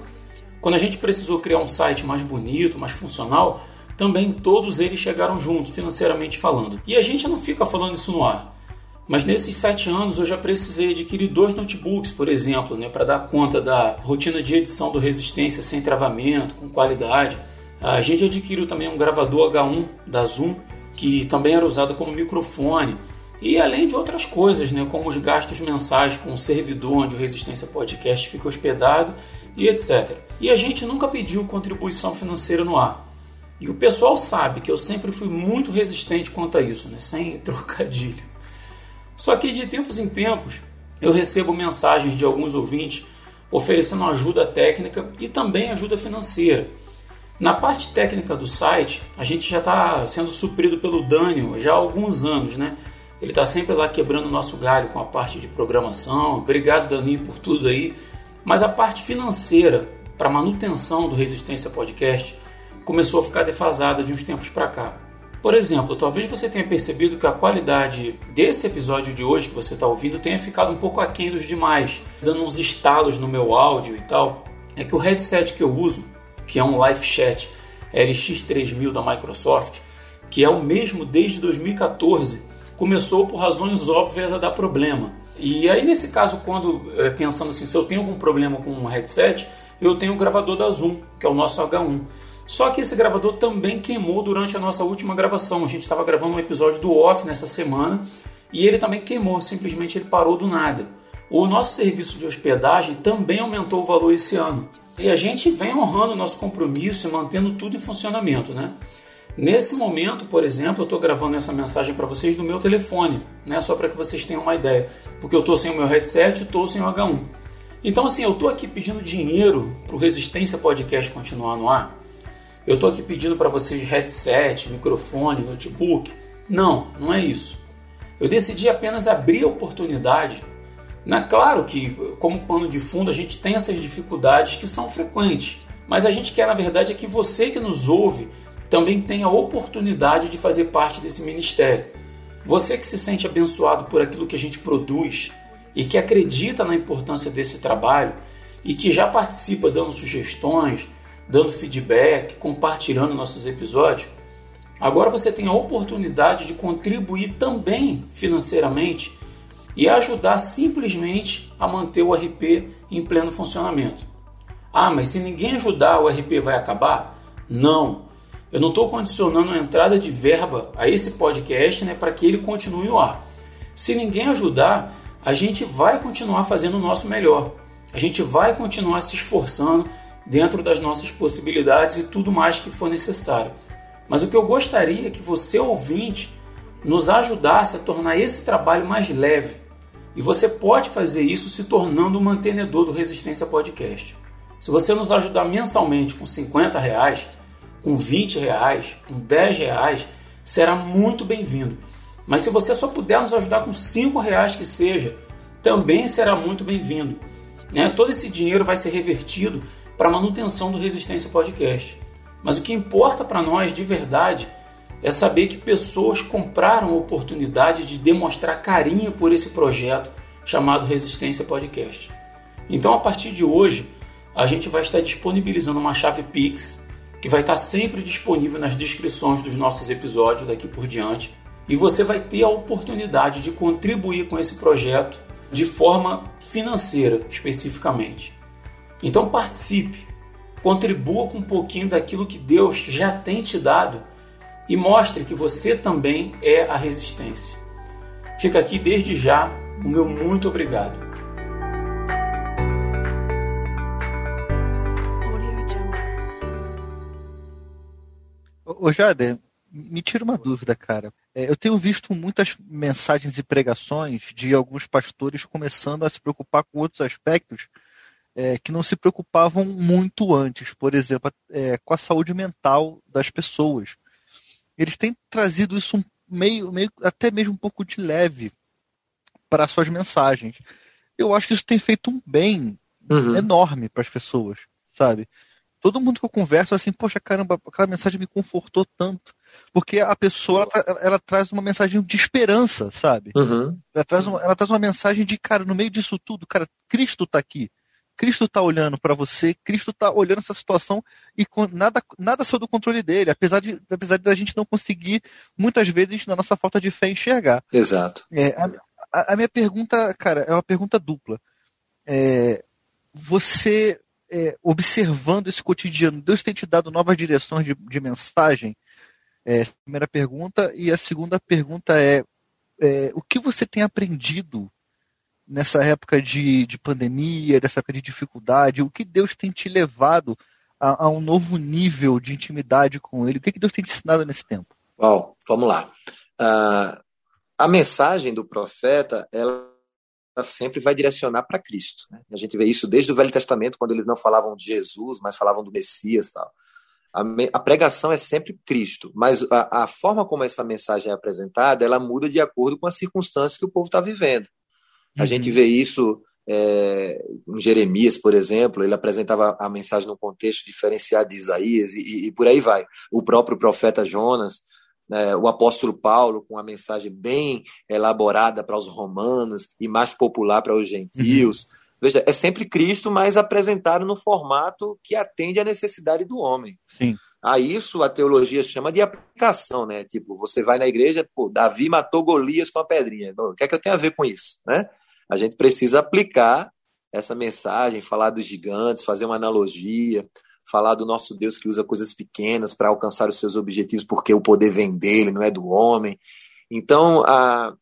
Quando a gente precisou criar um site mais bonito, mais funcional, também todos eles chegaram juntos, financeiramente falando. E a gente não fica falando isso no ar. Mas nesses sete anos eu já precisei adquirir dois notebooks, por exemplo, né, para dar conta da rotina de edição do Resistência sem travamento, com qualidade. A gente adquiriu também um gravador H1 da Zoom, que também era usado como microfone. E além de outras coisas, né, como os gastos mensais com o servidor onde o Resistência Podcast fica hospedado e etc. E a gente nunca pediu contribuição financeira no ar. E o pessoal sabe que eu sempre fui muito resistente quanto a isso, né, sem trocadilho. Só que de tempos em tempos eu recebo mensagens de alguns ouvintes oferecendo ajuda técnica e também ajuda financeira. Na parte técnica do site, a gente já está sendo suprido pelo Daniel já há alguns anos, né? Ele está sempre lá quebrando o nosso galho com a parte de programação. Obrigado, Daninho, por tudo aí. Mas a parte financeira, para manutenção do Resistência Podcast, começou a ficar defasada de uns tempos para cá. Por exemplo, talvez você tenha percebido que a qualidade desse episódio de hoje que você está ouvindo tenha ficado um pouco aquém dos demais, dando uns estalos no meu áudio e tal. É que o headset que eu uso, que é um Live Chat LX3000 da Microsoft, que é o mesmo desde 2014, começou por razões óbvias a dar problema. E aí, nesse caso, quando é, pensando assim, se eu tenho algum problema com um headset, eu tenho o gravador da Zoom, que é o nosso H1. Só que esse gravador também queimou durante a nossa última gravação. A gente estava gravando um episódio do Off nessa semana e ele também queimou, simplesmente ele parou do nada. O nosso serviço de hospedagem também aumentou o valor esse ano. E a gente vem honrando o nosso compromisso e mantendo tudo em funcionamento, né? Nesse momento, por exemplo, eu estou gravando essa mensagem para vocês do meu telefone, né? Só para que vocês tenham uma ideia. Porque eu estou sem o meu headset e estou sem o H1. Então, assim, eu estou aqui pedindo dinheiro para o Resistência Podcast continuar no ar eu estou aqui pedindo para vocês headset, microfone, notebook. Não, não é isso. Eu decidi apenas abrir a oportunidade. Na, claro que, como pano de fundo, a gente tem essas dificuldades que são frequentes, mas a gente quer, na verdade, é que você que nos ouve também tenha a oportunidade de fazer parte desse ministério. Você que se sente abençoado por aquilo que a gente produz e que acredita na importância desse trabalho e que já participa dando sugestões, dando feedback, compartilhando nossos episódios, agora você tem a oportunidade de contribuir também financeiramente e ajudar simplesmente a manter o RP em pleno funcionamento. Ah, mas se ninguém ajudar, o RP vai acabar? Não. Eu não estou condicionando a entrada de verba a esse podcast né, para que ele continue no ar. Se ninguém ajudar, a gente vai continuar fazendo o nosso melhor. A gente vai continuar se esforçando dentro das nossas possibilidades e tudo mais que for necessário. Mas o que eu gostaria é que você, ouvinte, nos ajudasse a tornar esse trabalho mais leve. E você pode fazer isso se tornando um mantenedor do Resistência Podcast. Se você nos ajudar mensalmente com 50 reais, com 20 reais, com 10 reais, será muito bem-vindo. Mas se você só puder nos ajudar com 5 reais que seja, também será muito bem-vindo. Né? Todo esse dinheiro vai ser revertido para a manutenção do Resistência Podcast. Mas o que importa para nós de verdade é saber que pessoas compraram a oportunidade de demonstrar carinho por esse projeto chamado Resistência Podcast. Então, a partir de hoje, a gente vai estar disponibilizando uma chave Pix que vai estar sempre disponível nas descrições dos nossos episódios daqui por diante. E você vai ter a oportunidade de contribuir com esse projeto de forma financeira, especificamente. Então participe, contribua com um pouquinho daquilo que Deus já tem te dado e mostre que você também é a resistência. Fica aqui desde já o meu muito obrigado. Ô Jader, me tira uma dúvida, cara. É, eu tenho visto muitas mensagens e pregações de alguns pastores começando a se preocupar com outros aspectos é, que não se preocupavam muito antes, por exemplo, é, com a saúde mental das pessoas. Eles têm trazido isso meio, meio até mesmo um pouco de leve para suas mensagens. Eu acho que isso tem feito um bem uhum. enorme para as pessoas, sabe? Todo mundo que eu converso assim, poxa, caramba, aquela mensagem me confortou tanto. Porque a pessoa, ela, ela traz uma mensagem de esperança, sabe? Uhum. Ela, traz uma, ela traz uma mensagem de, cara, no meio disso tudo, cara, Cristo está aqui. Cristo está olhando para você, Cristo está olhando essa situação e nada, nada saiu do controle dele, apesar de, apesar de a gente não conseguir, muitas vezes, na nossa falta de fé, enxergar. Exato. É, a, a, minha pergunta, cara, é uma pergunta dupla. É, você, é, observando esse cotidiano, Deus tem te dado novas direções de, de mensagem? É, a primeira pergunta. E a segunda pergunta é, é o que você tem aprendido nessa época de, de pandemia, nessa época de dificuldade? O que Deus tem te levado a, a um novo nível de intimidade com Ele? O que, que Deus tem te ensinado nesse tempo? Bom, vamos lá. Uh, a mensagem do profeta, ela sempre vai direcionar para Cristo. Né? A gente vê isso desde o Velho Testamento, quando eles não falavam de Jesus, mas falavam do Messias. Tal. A, a pregação é sempre Cristo, mas a, a, forma como essa mensagem é apresentada, ela muda de acordo com as circunstâncias que o povo está vivendo. A uhum. gente vê isso é, em Jeremias, por exemplo, ele apresentava a mensagem num contexto diferenciado de Isaías e, e por aí vai. O próprio profeta Jonas, né, o apóstolo Paulo, com uma mensagem bem elaborada para os romanos e mais popular para os gentios. Uhum. Veja, é sempre Cristo, mas apresentado no formato que atende à necessidade do homem. Sim. A isso a teologia chama de aplicação, né? Tipo, você vai na igreja, pô, Davi matou Golias com a pedrinha. O que é que eu tenho a ver com isso, né? A gente precisa aplicar essa mensagem, falar dos gigantes, fazer uma analogia, falar do nosso Deus que usa coisas pequenas para alcançar os seus objetivos, porque o poder vem dele, não é do homem. Então, a,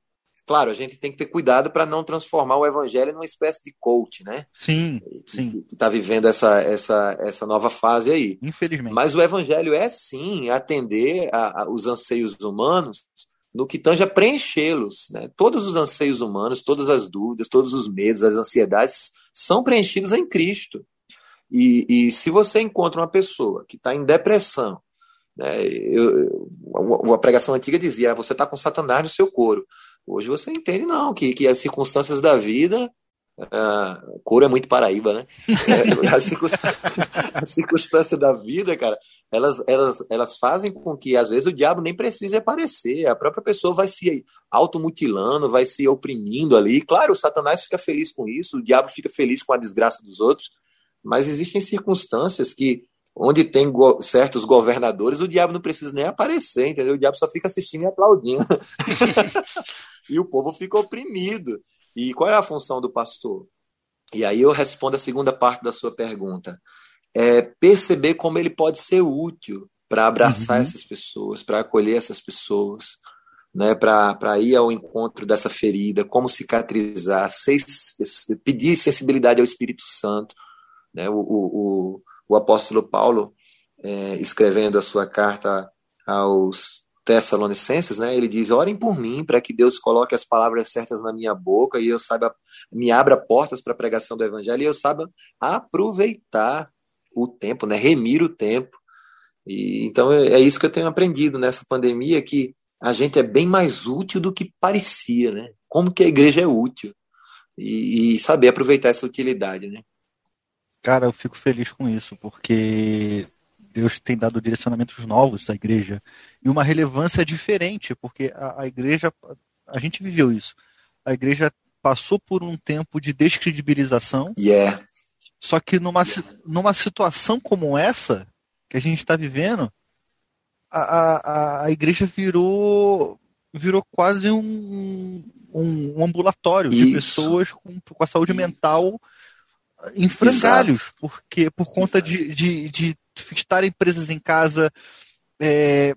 claro, a gente tem que ter cuidado para não transformar o evangelho numa espécie de coach, né? Sim, sim. Que está vivendo essa, essa, essa nova fase aí. Infelizmente. Mas o evangelho é sim atender a, a, os anseios humanos no que tange a preenchê-los. Né? Todos os anseios humanos, todas as dúvidas, todos os medos, as ansiedades são preenchidos em Cristo. E, e se você encontra uma pessoa que está em depressão, né, eu, a pregação antiga dizia: ah, você está com Satanás no seu couro. Hoje você entende, não, que, que as circunstâncias da vida. Uh, couro é muito Paraíba, né? É, a circunstância da vida, cara, elas, elas, elas fazem com que, às vezes, o diabo nem precise aparecer. A própria pessoa vai se automutilando, vai se oprimindo ali. Claro, o Satanás fica feliz com isso, o diabo fica feliz com a desgraça dos outros, mas existem circunstâncias que, onde tem go certos governadores, o diabo não precisa nem aparecer, entendeu? O diabo só fica assistindo e aplaudindo. e o povo fica oprimido. E qual é a função do pastor? E aí eu respondo a segunda parte da sua pergunta. É perceber como ele pode ser útil para abraçar uhum. essas pessoas, para acolher essas pessoas, né, para ir ao encontro dessa ferida, como cicatrizar, pedir sensibilidade ao Espírito Santo, né? O, o, o apóstolo Paulo, é, escrevendo a sua carta aos Tessalonicenses, né, ele diz: Orem por mim, para que Deus coloque as palavras certas na minha boca e eu saiba, me abra portas para a pregação do Evangelho e eu saiba aproveitar o tempo, né, remir o tempo. E, então é, é isso que eu tenho aprendido nessa pandemia, que a gente é bem mais útil do que parecia, né? Como que a igreja é útil e, e saber aproveitar essa utilidade, né? Cara, eu fico feliz com isso, porque Deus tem dado direcionamentos novos à igreja e uma relevância diferente, porque a, a, igreja, a gente viveu isso. A igreja passou por um tempo de descredibilização. Yeah. Só que numa, numa situação como essa que a gente está vivendo, a, a, a igreja virou virou quase um, um, um ambulatório isso. de pessoas com, com a saúde isso. mental em frangalhos, Exato. porque por conta de, de, de estarem presas em casa. É,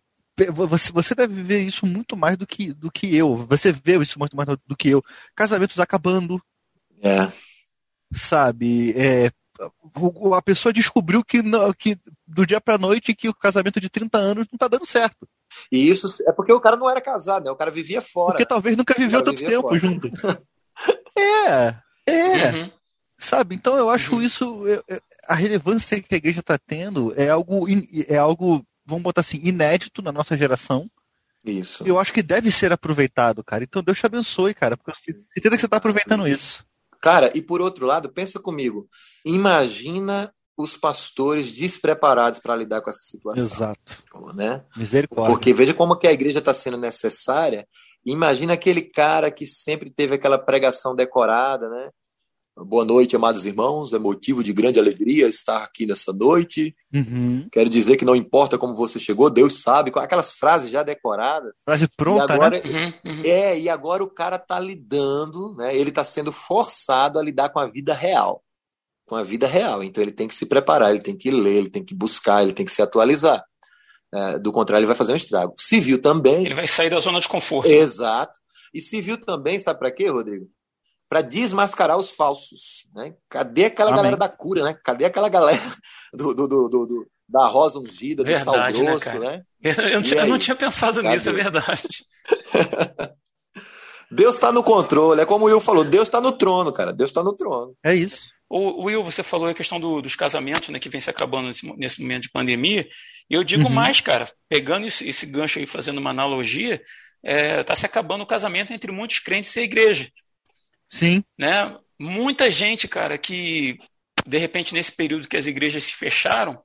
você, você deve ver isso muito mais do que, do que eu. Você vê isso muito mais do que eu. Casamentos acabando. É. Sabe? É, a pessoa descobriu que, que do dia pra noite que o casamento de 30 anos não tá dando certo. E isso é porque o cara não era casado, né? O cara vivia fora. Porque talvez nunca viveu tanto tempo fora. junto. é, é. Uhum. Sabe? Então eu acho uhum. isso. A relevância que a igreja está tendo é algo, é algo, vamos botar assim, inédito na nossa geração. Isso. Eu acho que deve ser aproveitado, cara. Então Deus te abençoe, cara, porque eu certeza que você está aproveitando isso. Cara, e por outro lado, pensa comigo. Imagina os pastores despreparados para lidar com essa situação. Exato. Né? Misericórdia. Porque veja como que a igreja está sendo necessária. Imagina aquele cara que sempre teve aquela pregação decorada, né? Boa noite, amados irmãos. É motivo de grande alegria estar aqui nessa noite. Uhum. Quero dizer que não importa como você chegou, Deus sabe. Aquelas frases já decoradas. Frase pronta, agora, né? Uhum, uhum. É, e agora o cara está lidando, né? Ele está sendo forçado a lidar com a vida real. Com a vida real. Então ele tem que se preparar, ele tem que ler, ele tem que buscar, ele tem que se atualizar. É, do contrário, ele vai fazer um estrago. Civil também. Ele vai sair da zona de conforto. Exato. E civil também, sabe para quê, Rodrigo? Para desmascarar os falsos. Né? Cadê aquela Amém. galera da cura, né? Cadê aquela galera do, do, do, do da rosa ungida, do verdade, sal né, grosso, né? né? Eu, não tinha, eu, não tinha, pensado Cadê? nisso, é verdade. Deus está no controle, é como o Will falou, Deus está no trono, cara. Deus está no trono. É isso. O Will, você falou a questão do, dos casamentos, né, que vem se acabando nesse, nesse momento de pandemia. E eu digo uhum. mais, cara, pegando esse, esse gancho aí, fazendo uma analogia, está é, tá se acabando o casamento entre muitos crentes e a igreja. Sim. Né? Muita gente, cara, que de repente nesse período que as igrejas se fecharam,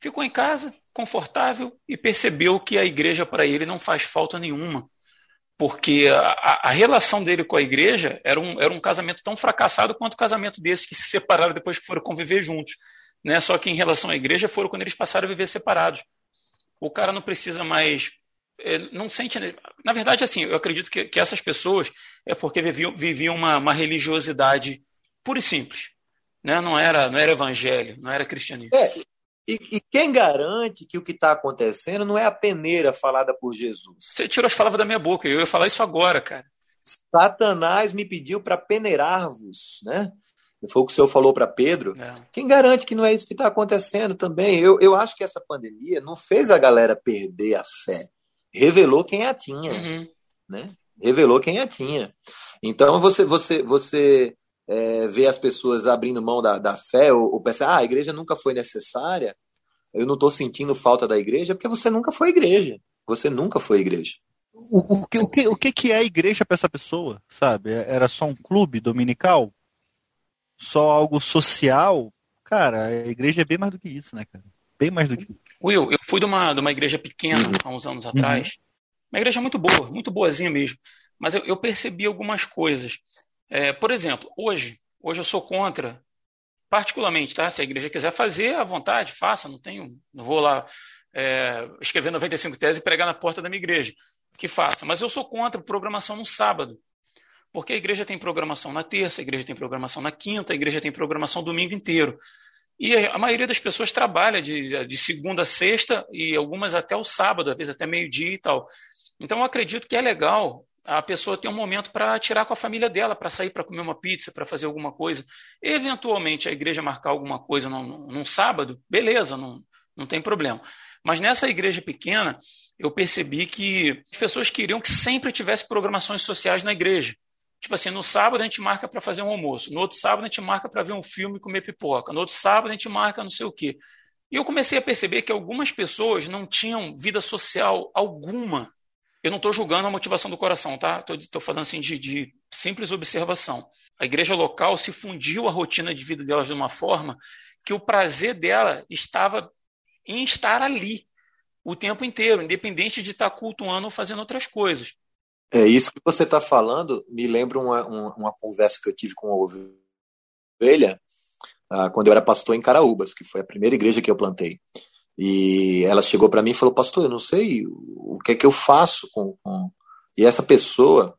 ficou em casa, confortável e percebeu que a igreja para ele não faz falta nenhuma. Porque a, a, relação dele com a igreja era um, era um casamento tão fracassado quanto o casamento desses que se separaram depois que foram conviver juntos. Né? Só que em relação à igreja foram quando eles passaram a viver separados. O cara não precisa mais não sente. Na verdade, assim, eu acredito que, que essas pessoas é porque viviam, viviam uma, uma religiosidade pura e simples. Né? Não, era, não era evangelho, não era cristianismo. É, e, e quem garante que o que está acontecendo não é a peneira falada por Jesus? Você tirou as palavras da minha boca, eu ia falar isso agora, cara. Satanás me pediu para peneirar-vos, né? Foi o que o senhor falou para Pedro. É. Quem garante que não é isso que está acontecendo também? Eu, eu acho que essa pandemia não fez a galera perder a fé revelou quem a tinha, uhum. né? Revelou quem a tinha. Então você você você é, vê as pessoas abrindo mão da, da fé ou, ou pensa, ah, a igreja nunca foi necessária. Eu não estou sentindo falta da igreja porque você nunca foi igreja. Você nunca foi igreja. O, o, que, o, que, o que é a igreja para essa pessoa, sabe? Era só um clube dominical? Só algo social? Cara, a igreja é bem mais do que isso, né, cara? Bem mais do que isso. Will, eu fui de uma, de uma igreja pequena uhum. há uns anos uhum. atrás. Uma igreja muito boa, muito boazinha mesmo. Mas eu, eu percebi algumas coisas. É, por exemplo, hoje, hoje eu sou contra, particularmente, tá? Se a igreja quiser fazer, à vontade, faça, não tenho, não vou lá é, escrever 95 teses e pregar na porta da minha igreja. Que faça. Mas eu sou contra programação no sábado. Porque a igreja tem programação na terça, a igreja tem programação na quinta, a igreja tem programação domingo inteiro. E a maioria das pessoas trabalha de, de segunda a sexta e algumas até o sábado, às vezes até meio-dia e tal. Então eu acredito que é legal a pessoa ter um momento para tirar com a família dela, para sair para comer uma pizza, para fazer alguma coisa. Eventualmente a igreja marcar alguma coisa num, num sábado, beleza, não, não tem problema. Mas nessa igreja pequena, eu percebi que as pessoas queriam que sempre tivesse programações sociais na igreja. Tipo assim, no sábado a gente marca para fazer um almoço, no outro sábado a gente marca para ver um filme e comer pipoca, no outro sábado a gente marca não sei o quê. E eu comecei a perceber que algumas pessoas não tinham vida social alguma. Eu não estou julgando a motivação do coração, tá? Estou falando assim de, de simples observação. A igreja local se fundiu a rotina de vida delas de uma forma que o prazer dela estava em estar ali o tempo inteiro, independente de estar cultuando ou fazendo outras coisas. É isso que você está falando. Me lembra uma, uma, uma, conversa que eu tive com a ovelha uh, quando eu era pastor em Caraúbas, que foi a primeira igreja que eu plantei. E ela chegou para mim e falou: Pastor, eu não sei o que é que eu faço com, com. E essa pessoa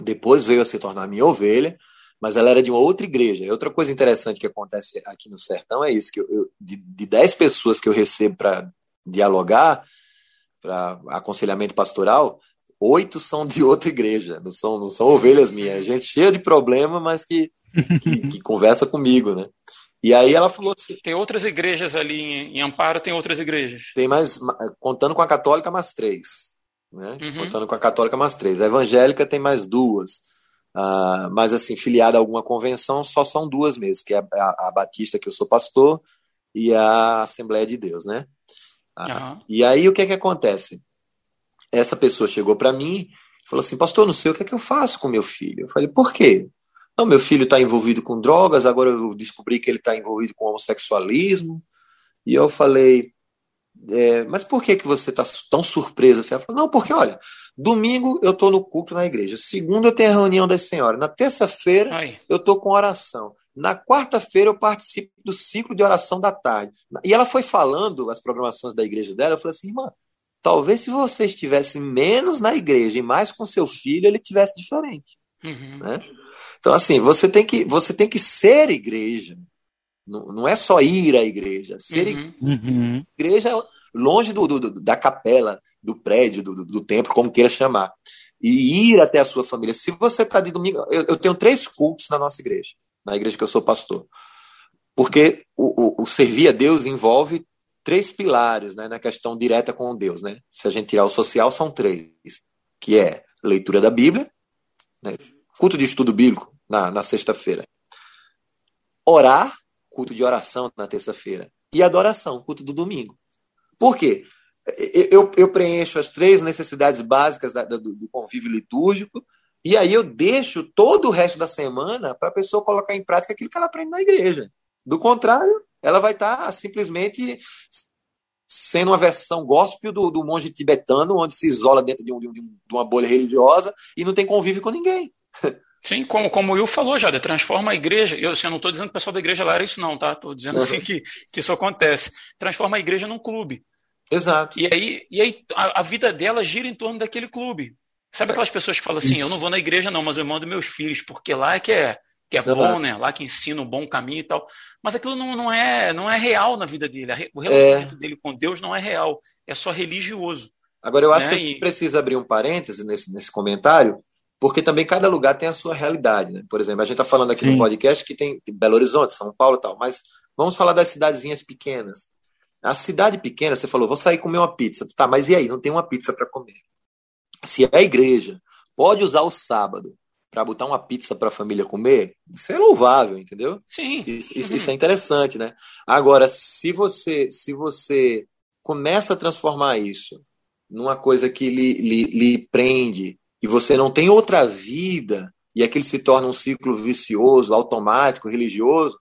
depois veio a se tornar minha ovelha, mas ela era de uma outra igreja. E outra coisa interessante que acontece aqui no sertão é isso: que eu, eu de, de dez pessoas que eu recebo para dialogar, para aconselhamento pastoral, oito são de outra igreja, não são, não são ovelhas minhas. Gente cheia de problema, mas que, que, que conversa comigo, né? E aí ela falou assim. Tem outras igrejas ali em, Amparo, tem outras igrejas. Tem mais, contando com a católica, mais três. Né? Uhum. Contando com a católica, mais três. A evangélica tem mais duas. Uh, mas assim, filiada a alguma convenção, só são duas mesmo, que é a, a, Batista, que eu sou pastor, e a Assembleia de Deus, né? Uh, uhum. E aí o que é que acontece? Essa pessoa chegou para mim e falou assim: Pastor, não sei o que é que eu faço com meu filho. Eu falei: Por quê? Não, meu filho está envolvido com drogas, agora eu descobri que ele está envolvido com homossexualismo. E eu falei: é, Mas por que, que você está tão surpresa? Assim? Ela falou: Não, porque olha, domingo eu estou no culto na igreja, segunda eu tenho a reunião das senhoras, na terça-feira eu estou com oração. Na quarta-feira eu participo do ciclo de oração da tarde. E ela foi falando as programações da igreja dela. Eu falei assim, irmã, talvez se você estivesse menos na igreja e mais com seu filho, ele tivesse diferente. Uhum. Né? Então, assim, você tem que, você tem que ser igreja. Não, não é só ir à igreja. Ser uhum. uhum. igreja longe do, do, da capela, do prédio, do, do, templo, como queira chamar. E ir até a sua família. Se você está de domingo. Eu, eu tenho três cultos na nossa igreja na igreja que eu sou pastor. Porque o, o, o servir a Deus envolve três pilares né, na questão direta com Deus. Né? Se a gente tirar o social, são três, que é leitura da Bíblia, né, culto de estudo bíblico na, na sexta-feira, orar, culto de oração na terça-feira, e adoração, culto do domingo. Por quê? Eu, eu preencho as três necessidades básicas da, do, do convívio litúrgico, e aí eu deixo todo o resto da semana para a pessoa colocar em prática aquilo que ela aprende na igreja. Do contrário, ela vai estar tá simplesmente sendo uma versão gospel do, do monge tibetano, onde se isola dentro de, um, de, uma bolha religiosa e não tem convívio com ninguém. Sim, como, como o Will falou já, transforma a igreja. Eu, assim, eu não estou dizendo que o pessoal da igreja lá era isso, não, tá? Estou dizendo assim que, que isso acontece. Transforma a igreja num clube. Exato. E aí, e aí a, a vida dela gira em torno daquele clube. Sabe aquelas pessoas que falam assim, Isso. eu não vou na igreja não, mas eu mando meus filhos, porque lá é que é, que é bom, né? Lá que ensina um bom caminho e tal. Mas aquilo não, não, é, não é real na vida dele. O relacionamento é. dele com Deus não é real. É só religioso. Agora, eu acho né? que a gente precisa abrir um parêntese nesse, nesse comentário, porque também cada lugar tem a sua realidade. Né? Por exemplo, a gente está falando aqui Sim. no podcast que tem Belo Horizonte, São Paulo e tal, mas vamos falar das cidadezinhas pequenas. A cidade pequena, você falou, vou sair comer uma pizza. Tá, mas e aí? Não tem uma pizza para comer se a igreja pode usar o sábado para botar uma pizza para a família comer, isso é louvável, entendeu? Sim. Isso, isso, é interessante, né? Agora, se você se você começa a transformar isso numa coisa que lhe, lhe, lhe prende e você não tem outra vida e aquilo se torna um ciclo vicioso, automático, religioso,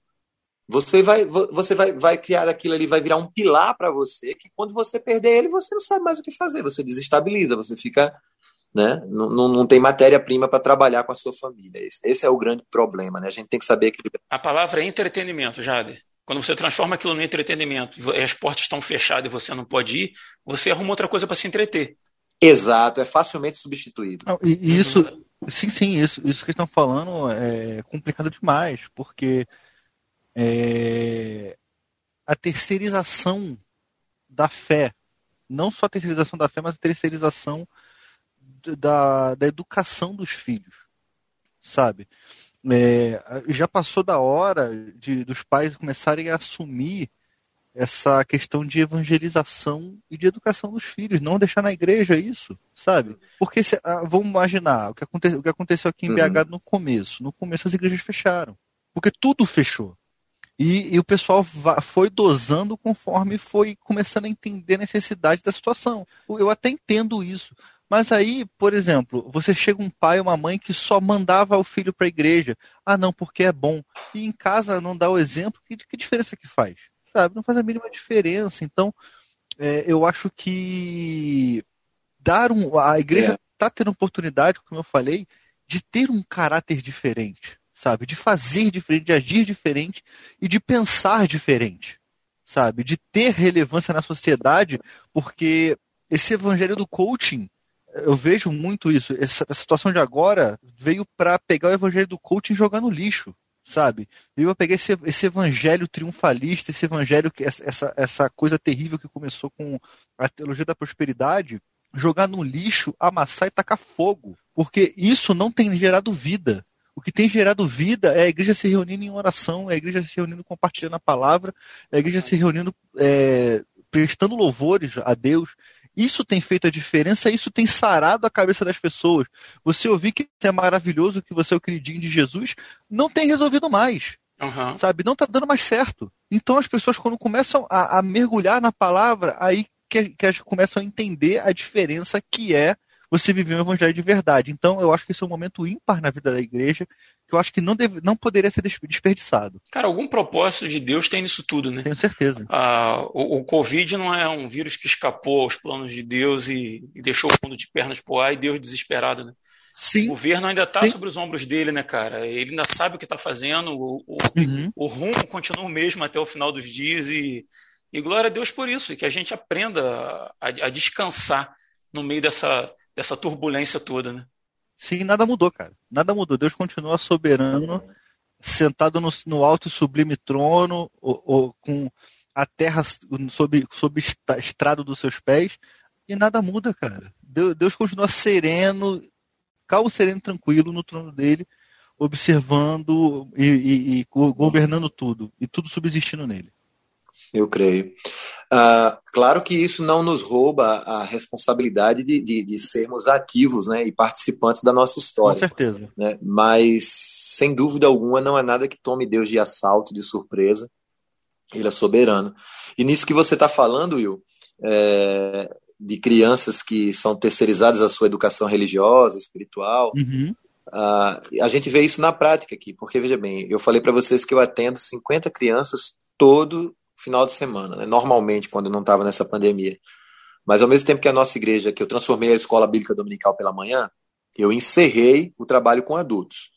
você vai você vai, vai criar aquilo ali, vai virar um pilar para você que quando você perder ele, você não sabe mais o que fazer, você desestabiliza, você fica né? Não, não, não tem matéria-prima para trabalhar com a sua família. Esse, esse, é o grande problema, né? A gente tem que saber equilibrar. A palavra é entretenimento, Jade. Quando você transforma aquilo no entretenimento e as portas estão fechadas e você não pode ir, você arruma outra coisa para se entreter. Exato, é facilmente substituído. Não, e isso, sim, sim, isso, isso que estão falando é complicado demais, porque é, a terceirização da fé, não só a terceirização da fé, mas a terceirização da, da educação dos filhos, sabe? É, já passou da hora de, dos pais começarem a assumir essa questão de evangelização e de educação dos filhos, não deixar na igreja isso, sabe? Porque se, ah, vamos imaginar o que, aconte, o que aconteceu aqui em BH uhum. no começo. No começo as igrejas fecharam, porque tudo fechou. E, e o pessoal foi dosando conforme foi começando a entender a necessidade da situação. Eu até entendo isso, mas aí, por exemplo, você chega um pai ou uma mãe que só mandava o filho para a igreja. Ah, não, porque é bom. E em casa não dá o exemplo, que, que diferença que faz? Sabe? Não faz a mínima diferença. Então, é, eu acho que dar um. A igreja está é. tendo oportunidade, como eu falei, de ter um caráter diferente, sabe? De fazer diferente, de agir diferente e de pensar diferente, sabe? De ter relevância na sociedade, porque esse evangelho do coaching eu vejo muito isso. Essa, situação de agora veio para pegar o evangelho do coaching e jogar no lixo, sabe? Veio para pegar esse, esse evangelho triunfalista, esse evangelho, essa, essa coisa terrível que começou com a teologia da prosperidade, jogar no lixo, amassar e tacar fogo. Porque isso não tem gerado vida. O que tem gerado vida é a igreja se reunindo em oração, é a igreja se reunindo compartilhando a palavra, é a igreja se reunindo é, prestando louvores a Deus. Isso tem feito a diferença, isso tem sarado a cabeça das pessoas. Você ouvir que é maravilhoso, que você é o queridinho de Jesus, não tem resolvido mais. Uhum. Sabe? Não está dando mais certo. Então as pessoas, quando começam a, a mergulhar na palavra, aí que, que elas começam a entender a diferença que é você viver um evangelho de verdade. Então, eu acho que esse é um momento ímpar na vida da igreja, que eu acho que não, deve, não poderia ser desperdiçado. Cara, algum propósito de Deus tem nisso tudo, né? Tenho certeza. Ah, o, o, Covid não é um vírus que escapou aos planos de Deus e, e deixou o mundo de pernas pro ar e Deus desesperado, né? Sim. O governo ainda está sobre os ombros dele, né, cara? Ele ainda sabe o que está fazendo, o, o, uhum. o, rumo continua o mesmo até o final dos dias e, e glória a Deus por isso, e que a gente aprenda a, a descansar no meio dessa, dessa turbulência toda, né? Sim, nada mudou, cara. Nada mudou. Deus continua soberano, sentado no, no alto e sublime trono, ou, ou, com a terra sob, sob estrado dos seus pés, e nada muda, cara. Deus, Deus continua sereno, calmo, sereno tranquilo no trono dele, observando e, e, e governando tudo, e tudo subsistindo nele. Eu creio. Uh, claro que isso não nos rouba a responsabilidade de, de, de, sermos ativos né, e participantes da nossa história. Com certeza. Né? Mas, sem dúvida alguma, não é nada que tome Deus de assalto, de surpresa. Ele é soberano. E nisso que você está falando, Will, é, de crianças que são terceirizadas a sua educação religiosa, espiritual. Uhum. Uh, a gente vê isso na prática aqui, porque veja bem, eu falei para vocês que eu atendo 50 crianças todo final de semana, né? normalmente quando não estava nessa pandemia. Mas ao mesmo tempo que a nossa igreja, que eu transformei a escola bíblica dominical pela manhã, eu encerrei o trabalho com adultos,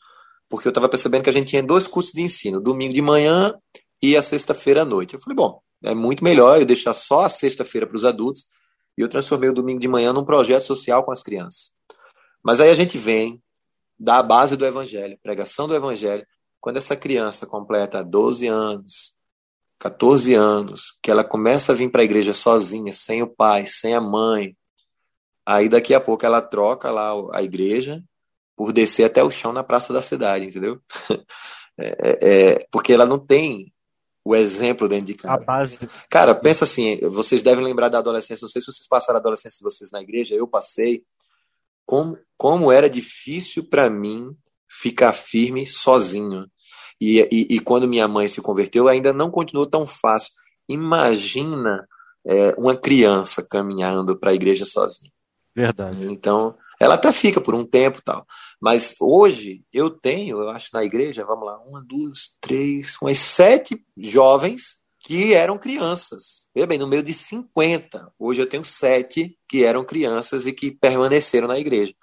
porque eu estava percebendo que a gente tinha dois cursos de ensino, domingo de manhã e a sexta-feira à noite. Eu falei, bom, é muito melhor eu deixar só a sexta-feira para os adultos e eu transformei o domingo de manhã num projeto social com as crianças. Mas aí a gente vem da base do evangelho, pregação do evangelho, quando essa criança completa 12 anos, 14 anos, que ela começa a vir para a igreja sozinha, sem o pai, sem a mãe, aí daqui a pouco ela troca lá a igreja por descer até o chão na praça da cidade, entendeu? É, é, é, porque ela não tem o exemplo dentro de casa. Base. Cara, pensa assim, vocês devem lembrar da adolescência, não sei se vocês passaram a adolescência de vocês na igreja, eu passei. Como, como era difícil para mim ficar firme sozinho. E, e, e, quando minha mãe se converteu, ainda não continuou tão fácil. Imagina é, uma criança caminhando para a igreja sozinha. Verdade. Então, ela até fica por um tempo tal. Mas hoje eu tenho, eu acho, na igreja, vamos lá, uma, duas, três, umas sete jovens que eram crianças. Veja bem, no meio de 50, hoje eu tenho sete que eram crianças e que permaneceram na igreja.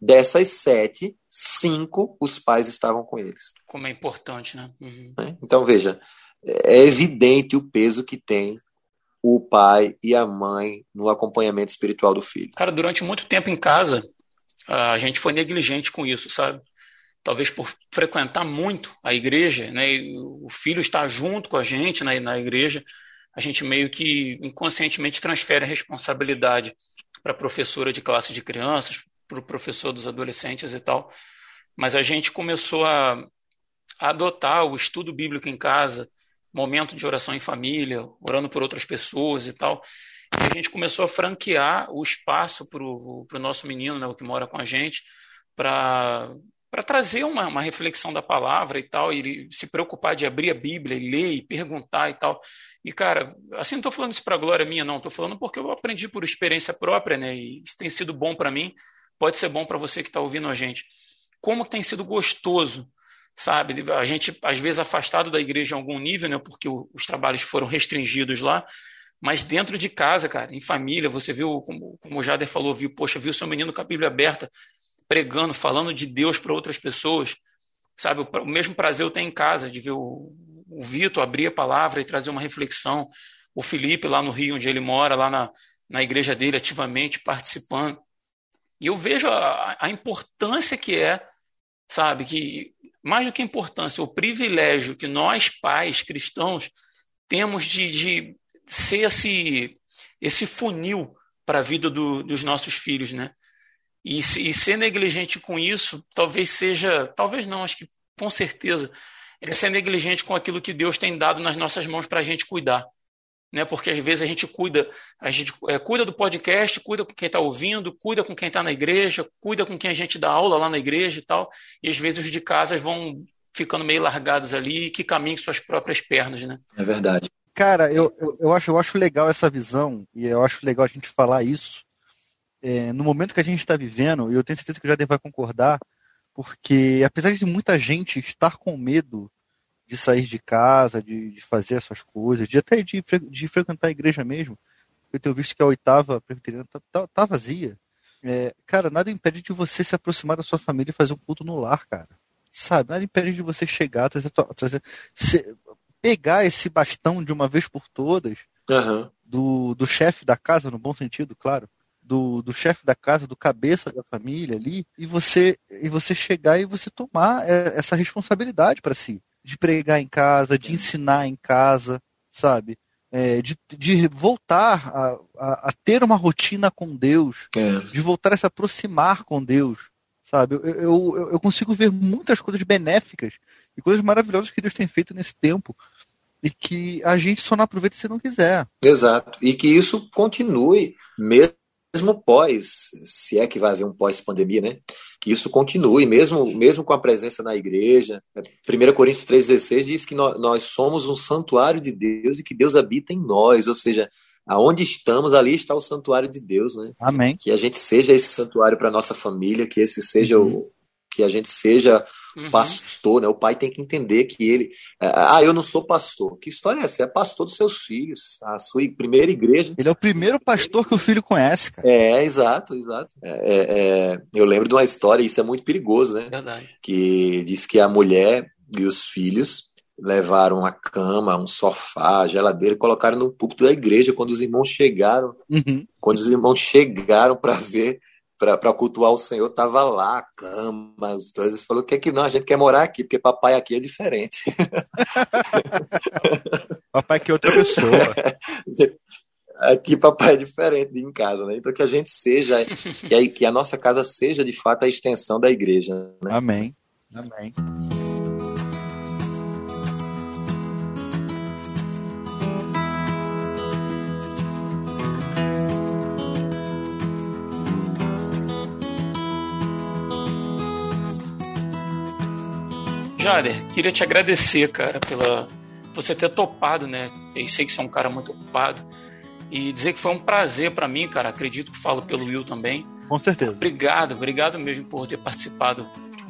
Dessas sete, cinco, os pais estavam com eles. Como é importante, né? Uhum. É, então, veja, é evidente o peso que tem o pai e a mãe no acompanhamento espiritual do filho. Cara, durante muito tempo em casa, a gente foi negligente com isso, sabe? Talvez por frequentar muito a igreja, né? o filho está junto com a gente na, na igreja, a gente meio que inconscientemente transfere a responsabilidade para a professora de classe de crianças, para o professor dos adolescentes e tal. Mas a gente começou a, a adotar o estudo bíblico em casa, momento de oração em família, orando por outras pessoas e tal. E a gente começou a franquear o espaço para o nosso menino, né, o que mora com a gente, para para trazer uma, uma reflexão da palavra e tal, e ele se preocupar de abrir a Bíblia e ler e perguntar e tal. E, cara, assim, não estou falando isso para glória minha, não, estou falando porque eu aprendi por experiência própria, né? E isso tem sido bom para mim, pode ser bom para você que está ouvindo a gente. Como tem sido gostoso sabe? A gente, às vezes, afastado da igreja em algum nível, né? Porque os trabalhos foram restringidos lá, mas dentro de casa, cara, em família, você viu, como, como o Jader falou, viu, poxa, viu seu menino com a Bíblia aberta, pregando, falando de Deus para outras pessoas, sabe? O, mesmo prazer eu tenho em casa, de ver o, o Vitor abrir a palavra e trazer uma reflexão, o Felipe lá no Rio, onde ele mora, lá na, na igreja dele, ativamente participando. E eu vejo a, a importância que é, sabe, que mais do que a importância, o privilégio que nós, pais cristãos, temos de, de ser esse, esse funil para a vida do, dos nossos filhos, né? E, e, ser negligente com isso, talvez seja, talvez não, acho que com certeza, é ser negligente com aquilo que Deus tem dado nas nossas mãos para a gente cuidar né? Porque às vezes a gente cuida, a gente é, cuida do podcast, cuida com quem está ouvindo, cuida com quem está na igreja, cuida com quem a gente dá aula lá na igreja e tal, e às vezes os de casa vão ficando meio largados ali, que caminham com suas próprias pernas, né? É verdade. Cara, eu, eu, eu, acho, eu acho legal essa visão, e eu acho legal a gente falar isso. É, no momento que a gente está vivendo, e eu tenho certeza que o Jader vai concordar, porque apesar de muita gente estar com medo de sair de casa, de, de fazer as suas coisas, de até de, de frequentar a igreja mesmo, eu tenho visto que a oitava presbiteriana tá, tá, tá vazia. É, cara, nada impede de você se aproximar da sua família e fazer um culto no lar, cara. Sabe? Nada impede de você chegar, trazer, trazer se, pegar esse bastão de uma vez por todas uhum. do, do chefe da casa, no bom sentido, claro, do, do chefe da casa, do cabeça da família ali, e você e você chegar e você tomar é, essa responsabilidade para si, de pregar em casa, de ensinar em casa, sabe? É, de, de voltar a, a, a, ter uma rotina com Deus, é. de voltar a se aproximar com Deus, sabe? Eu, eu, eu consigo ver muitas coisas benéficas e coisas maravilhosas que Deus tem feito nesse tempo e que a gente só não aproveita se não quiser. Exato. E que isso continue mesmo mesmo pós, se é que vai haver um pós-pandemia, né? Que isso continue, mesmo, mesmo com a presença na igreja. 1 Coríntios 3,16 diz que nós, nós somos um santuário de Deus e que Deus habita em nós, ou seja, aonde estamos, ali está o santuário de Deus, né? Amém. Que a gente seja esse santuário para nossa família, que esse seja uhum. o que a gente seja uhum. pastor, né? O pai tem que entender que ele. É, ah, eu não sou pastor. Que história é essa? Você é pastor dos seus filhos, a sua primeira igreja. Ele é o primeiro pastor que o filho conhece, cara. É, exato, exato. É, é, é eu lembro de uma história, e isso é muito perigoso, né? Verdade. Que diz que a mulher e os filhos levaram uma cama, um sofá, geladeira, e colocaram no púlpito da igreja quando os irmãos chegaram. Uhum. Quando os irmãos chegaram para ver para cultuar o Senhor, tava lá a cama, os dois. Falou: que é que não, a gente quer morar aqui, porque papai aqui é diferente. papai aqui é outra pessoa. Aqui papai é diferente de em casa, né? Então que a gente seja, que a, que a nossa casa seja de fato a extensão da igreja. Né? Amém. Amém. Jader, queria te agradecer, cara, pela você ter topado, né? Eu sei que você é um cara muito ocupado. E dizer que foi um prazer para mim, cara. Acredito que falo pelo Will também. Com certeza. Obrigado, obrigado mesmo por ter participado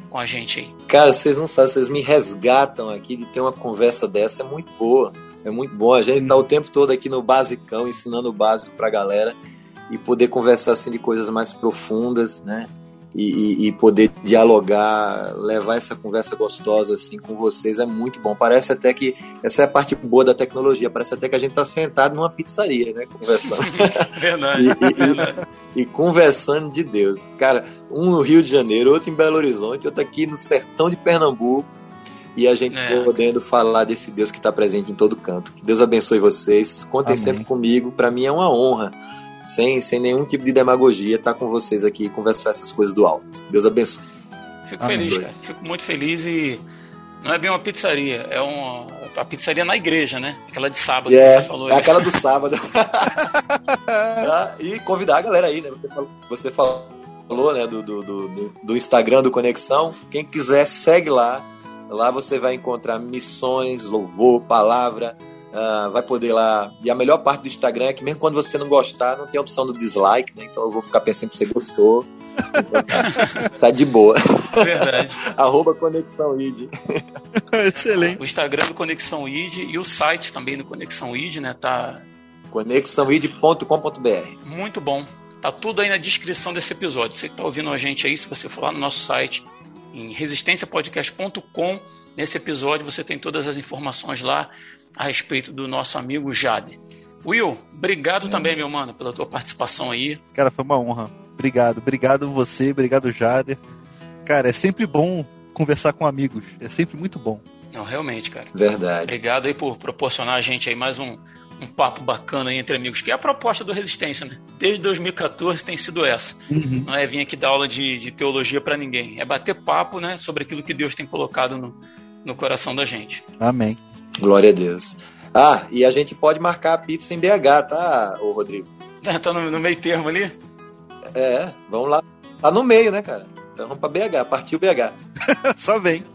com a gente aí. Cara, vocês não sabem, vocês me resgatam aqui de ter uma conversa dessa. É muito boa. É muito bom. A gente hum. tá o tempo todo aqui no basicão, ensinando o básico pra galera. E poder conversar assim de coisas mais profundas, né? E, e, poder dialogar, levar essa conversa gostosa assim com vocês é muito bom. Parece até que essa é a parte boa da tecnologia. Parece até que a gente está sentado numa pizzaria, né, conversando. verdade, e, verdade. E, conversando de Deus, cara. Um no Rio de Janeiro, outro em Belo Horizonte, outro aqui no sertão de Pernambuco. E a gente é. podendo falar desse Deus que está presente em todo canto. Que Deus abençoe vocês. Contem Amém. sempre comigo. Para mim é uma honra sem, sem nenhum tipo de demagogia, estar tá com vocês aqui e conversar essas coisas do alto. Deus abençoe. Fico Amém. feliz, cara. Fico muito feliz e não é bem uma pizzaria, é uma a pizzaria na igreja, né? Aquela de sábado yeah, que você falou. É aquela do sábado. ah, e convidar a galera aí, né? Você falou, você falou né, do, do, do, do Instagram do Conexão. Quem quiser, segue lá. Lá você vai encontrar missões, louvor, palavra, Uh, vai poder lá. E a melhor parte do Instagram é que mesmo quando você não gostar, não tem a opção do dislike, né? Então eu vou ficar pensando que você gostou. Então, tá, tá, de boa. Verdade. Arroba Conexão ID. Excelente. O Instagram do Conexão ID e o site também do Conexão ID, né? Tá. conexãoid.com.br. Muito bom. Tá tudo aí na descrição desse episódio. Você que tá ouvindo a gente aí, se você for lá no nosso site, em resistenciapodcast.com, nesse episódio você tem todas as informações lá a respeito do nosso amigo Jade. Will, obrigado também, meu mano, pela tua participação aí. Cara, foi uma honra. Obrigado, obrigado você, obrigado Jader. Cara, é sempre bom conversar com amigos, é sempre muito bom. Não, realmente, cara. Verdade. Obrigado aí por proporcionar a gente aí mais um, um papo bacana aí entre amigos, que é a proposta do Resistência, né? Desde 2014 tem sido essa. Uhum. Não é vir aqui dar aula de, de teologia para ninguém, é bater papo, né, sobre aquilo que Deus tem colocado no, no coração da gente. Amém. Glória a Deus. Ah, e a gente pode marcar a pizza em BH, tá, ô Rodrigo? É, tá no, no, meio termo ali? É, vamos lá. Tá no meio, né, cara? Então vamos pra BH, partiu BH. Só vem.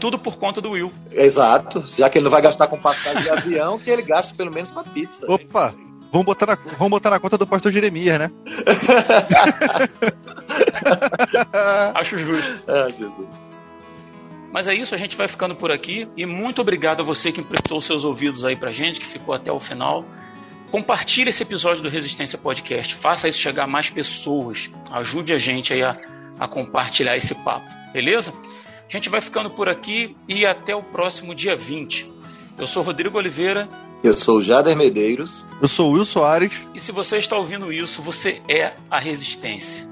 Tudo por conta do Will. Exato. Já que ele não vai gastar com passagem de avião, que ele gaste pelo menos com a pizza. Opa! Vamos botar, na, vamos botar na conta do pastor Jeremias, né? Acho justo. Ah, Jesus. Mas é isso, a gente vai ficando por aqui. E muito obrigado a você que emprestou seus ouvidos aí pra gente, que ficou até o final. Compartilhe esse episódio do Resistência Podcast. Faça isso chegar a mais pessoas. Ajude a gente aí a, a compartilhar esse papo. Beleza? A gente vai ficando por aqui e até o próximo dia 20. Eu sou Rodrigo Oliveira. Eu sou Jader Medeiros. Eu sou Will Soares. E se você está ouvindo isso, você é a Resistência.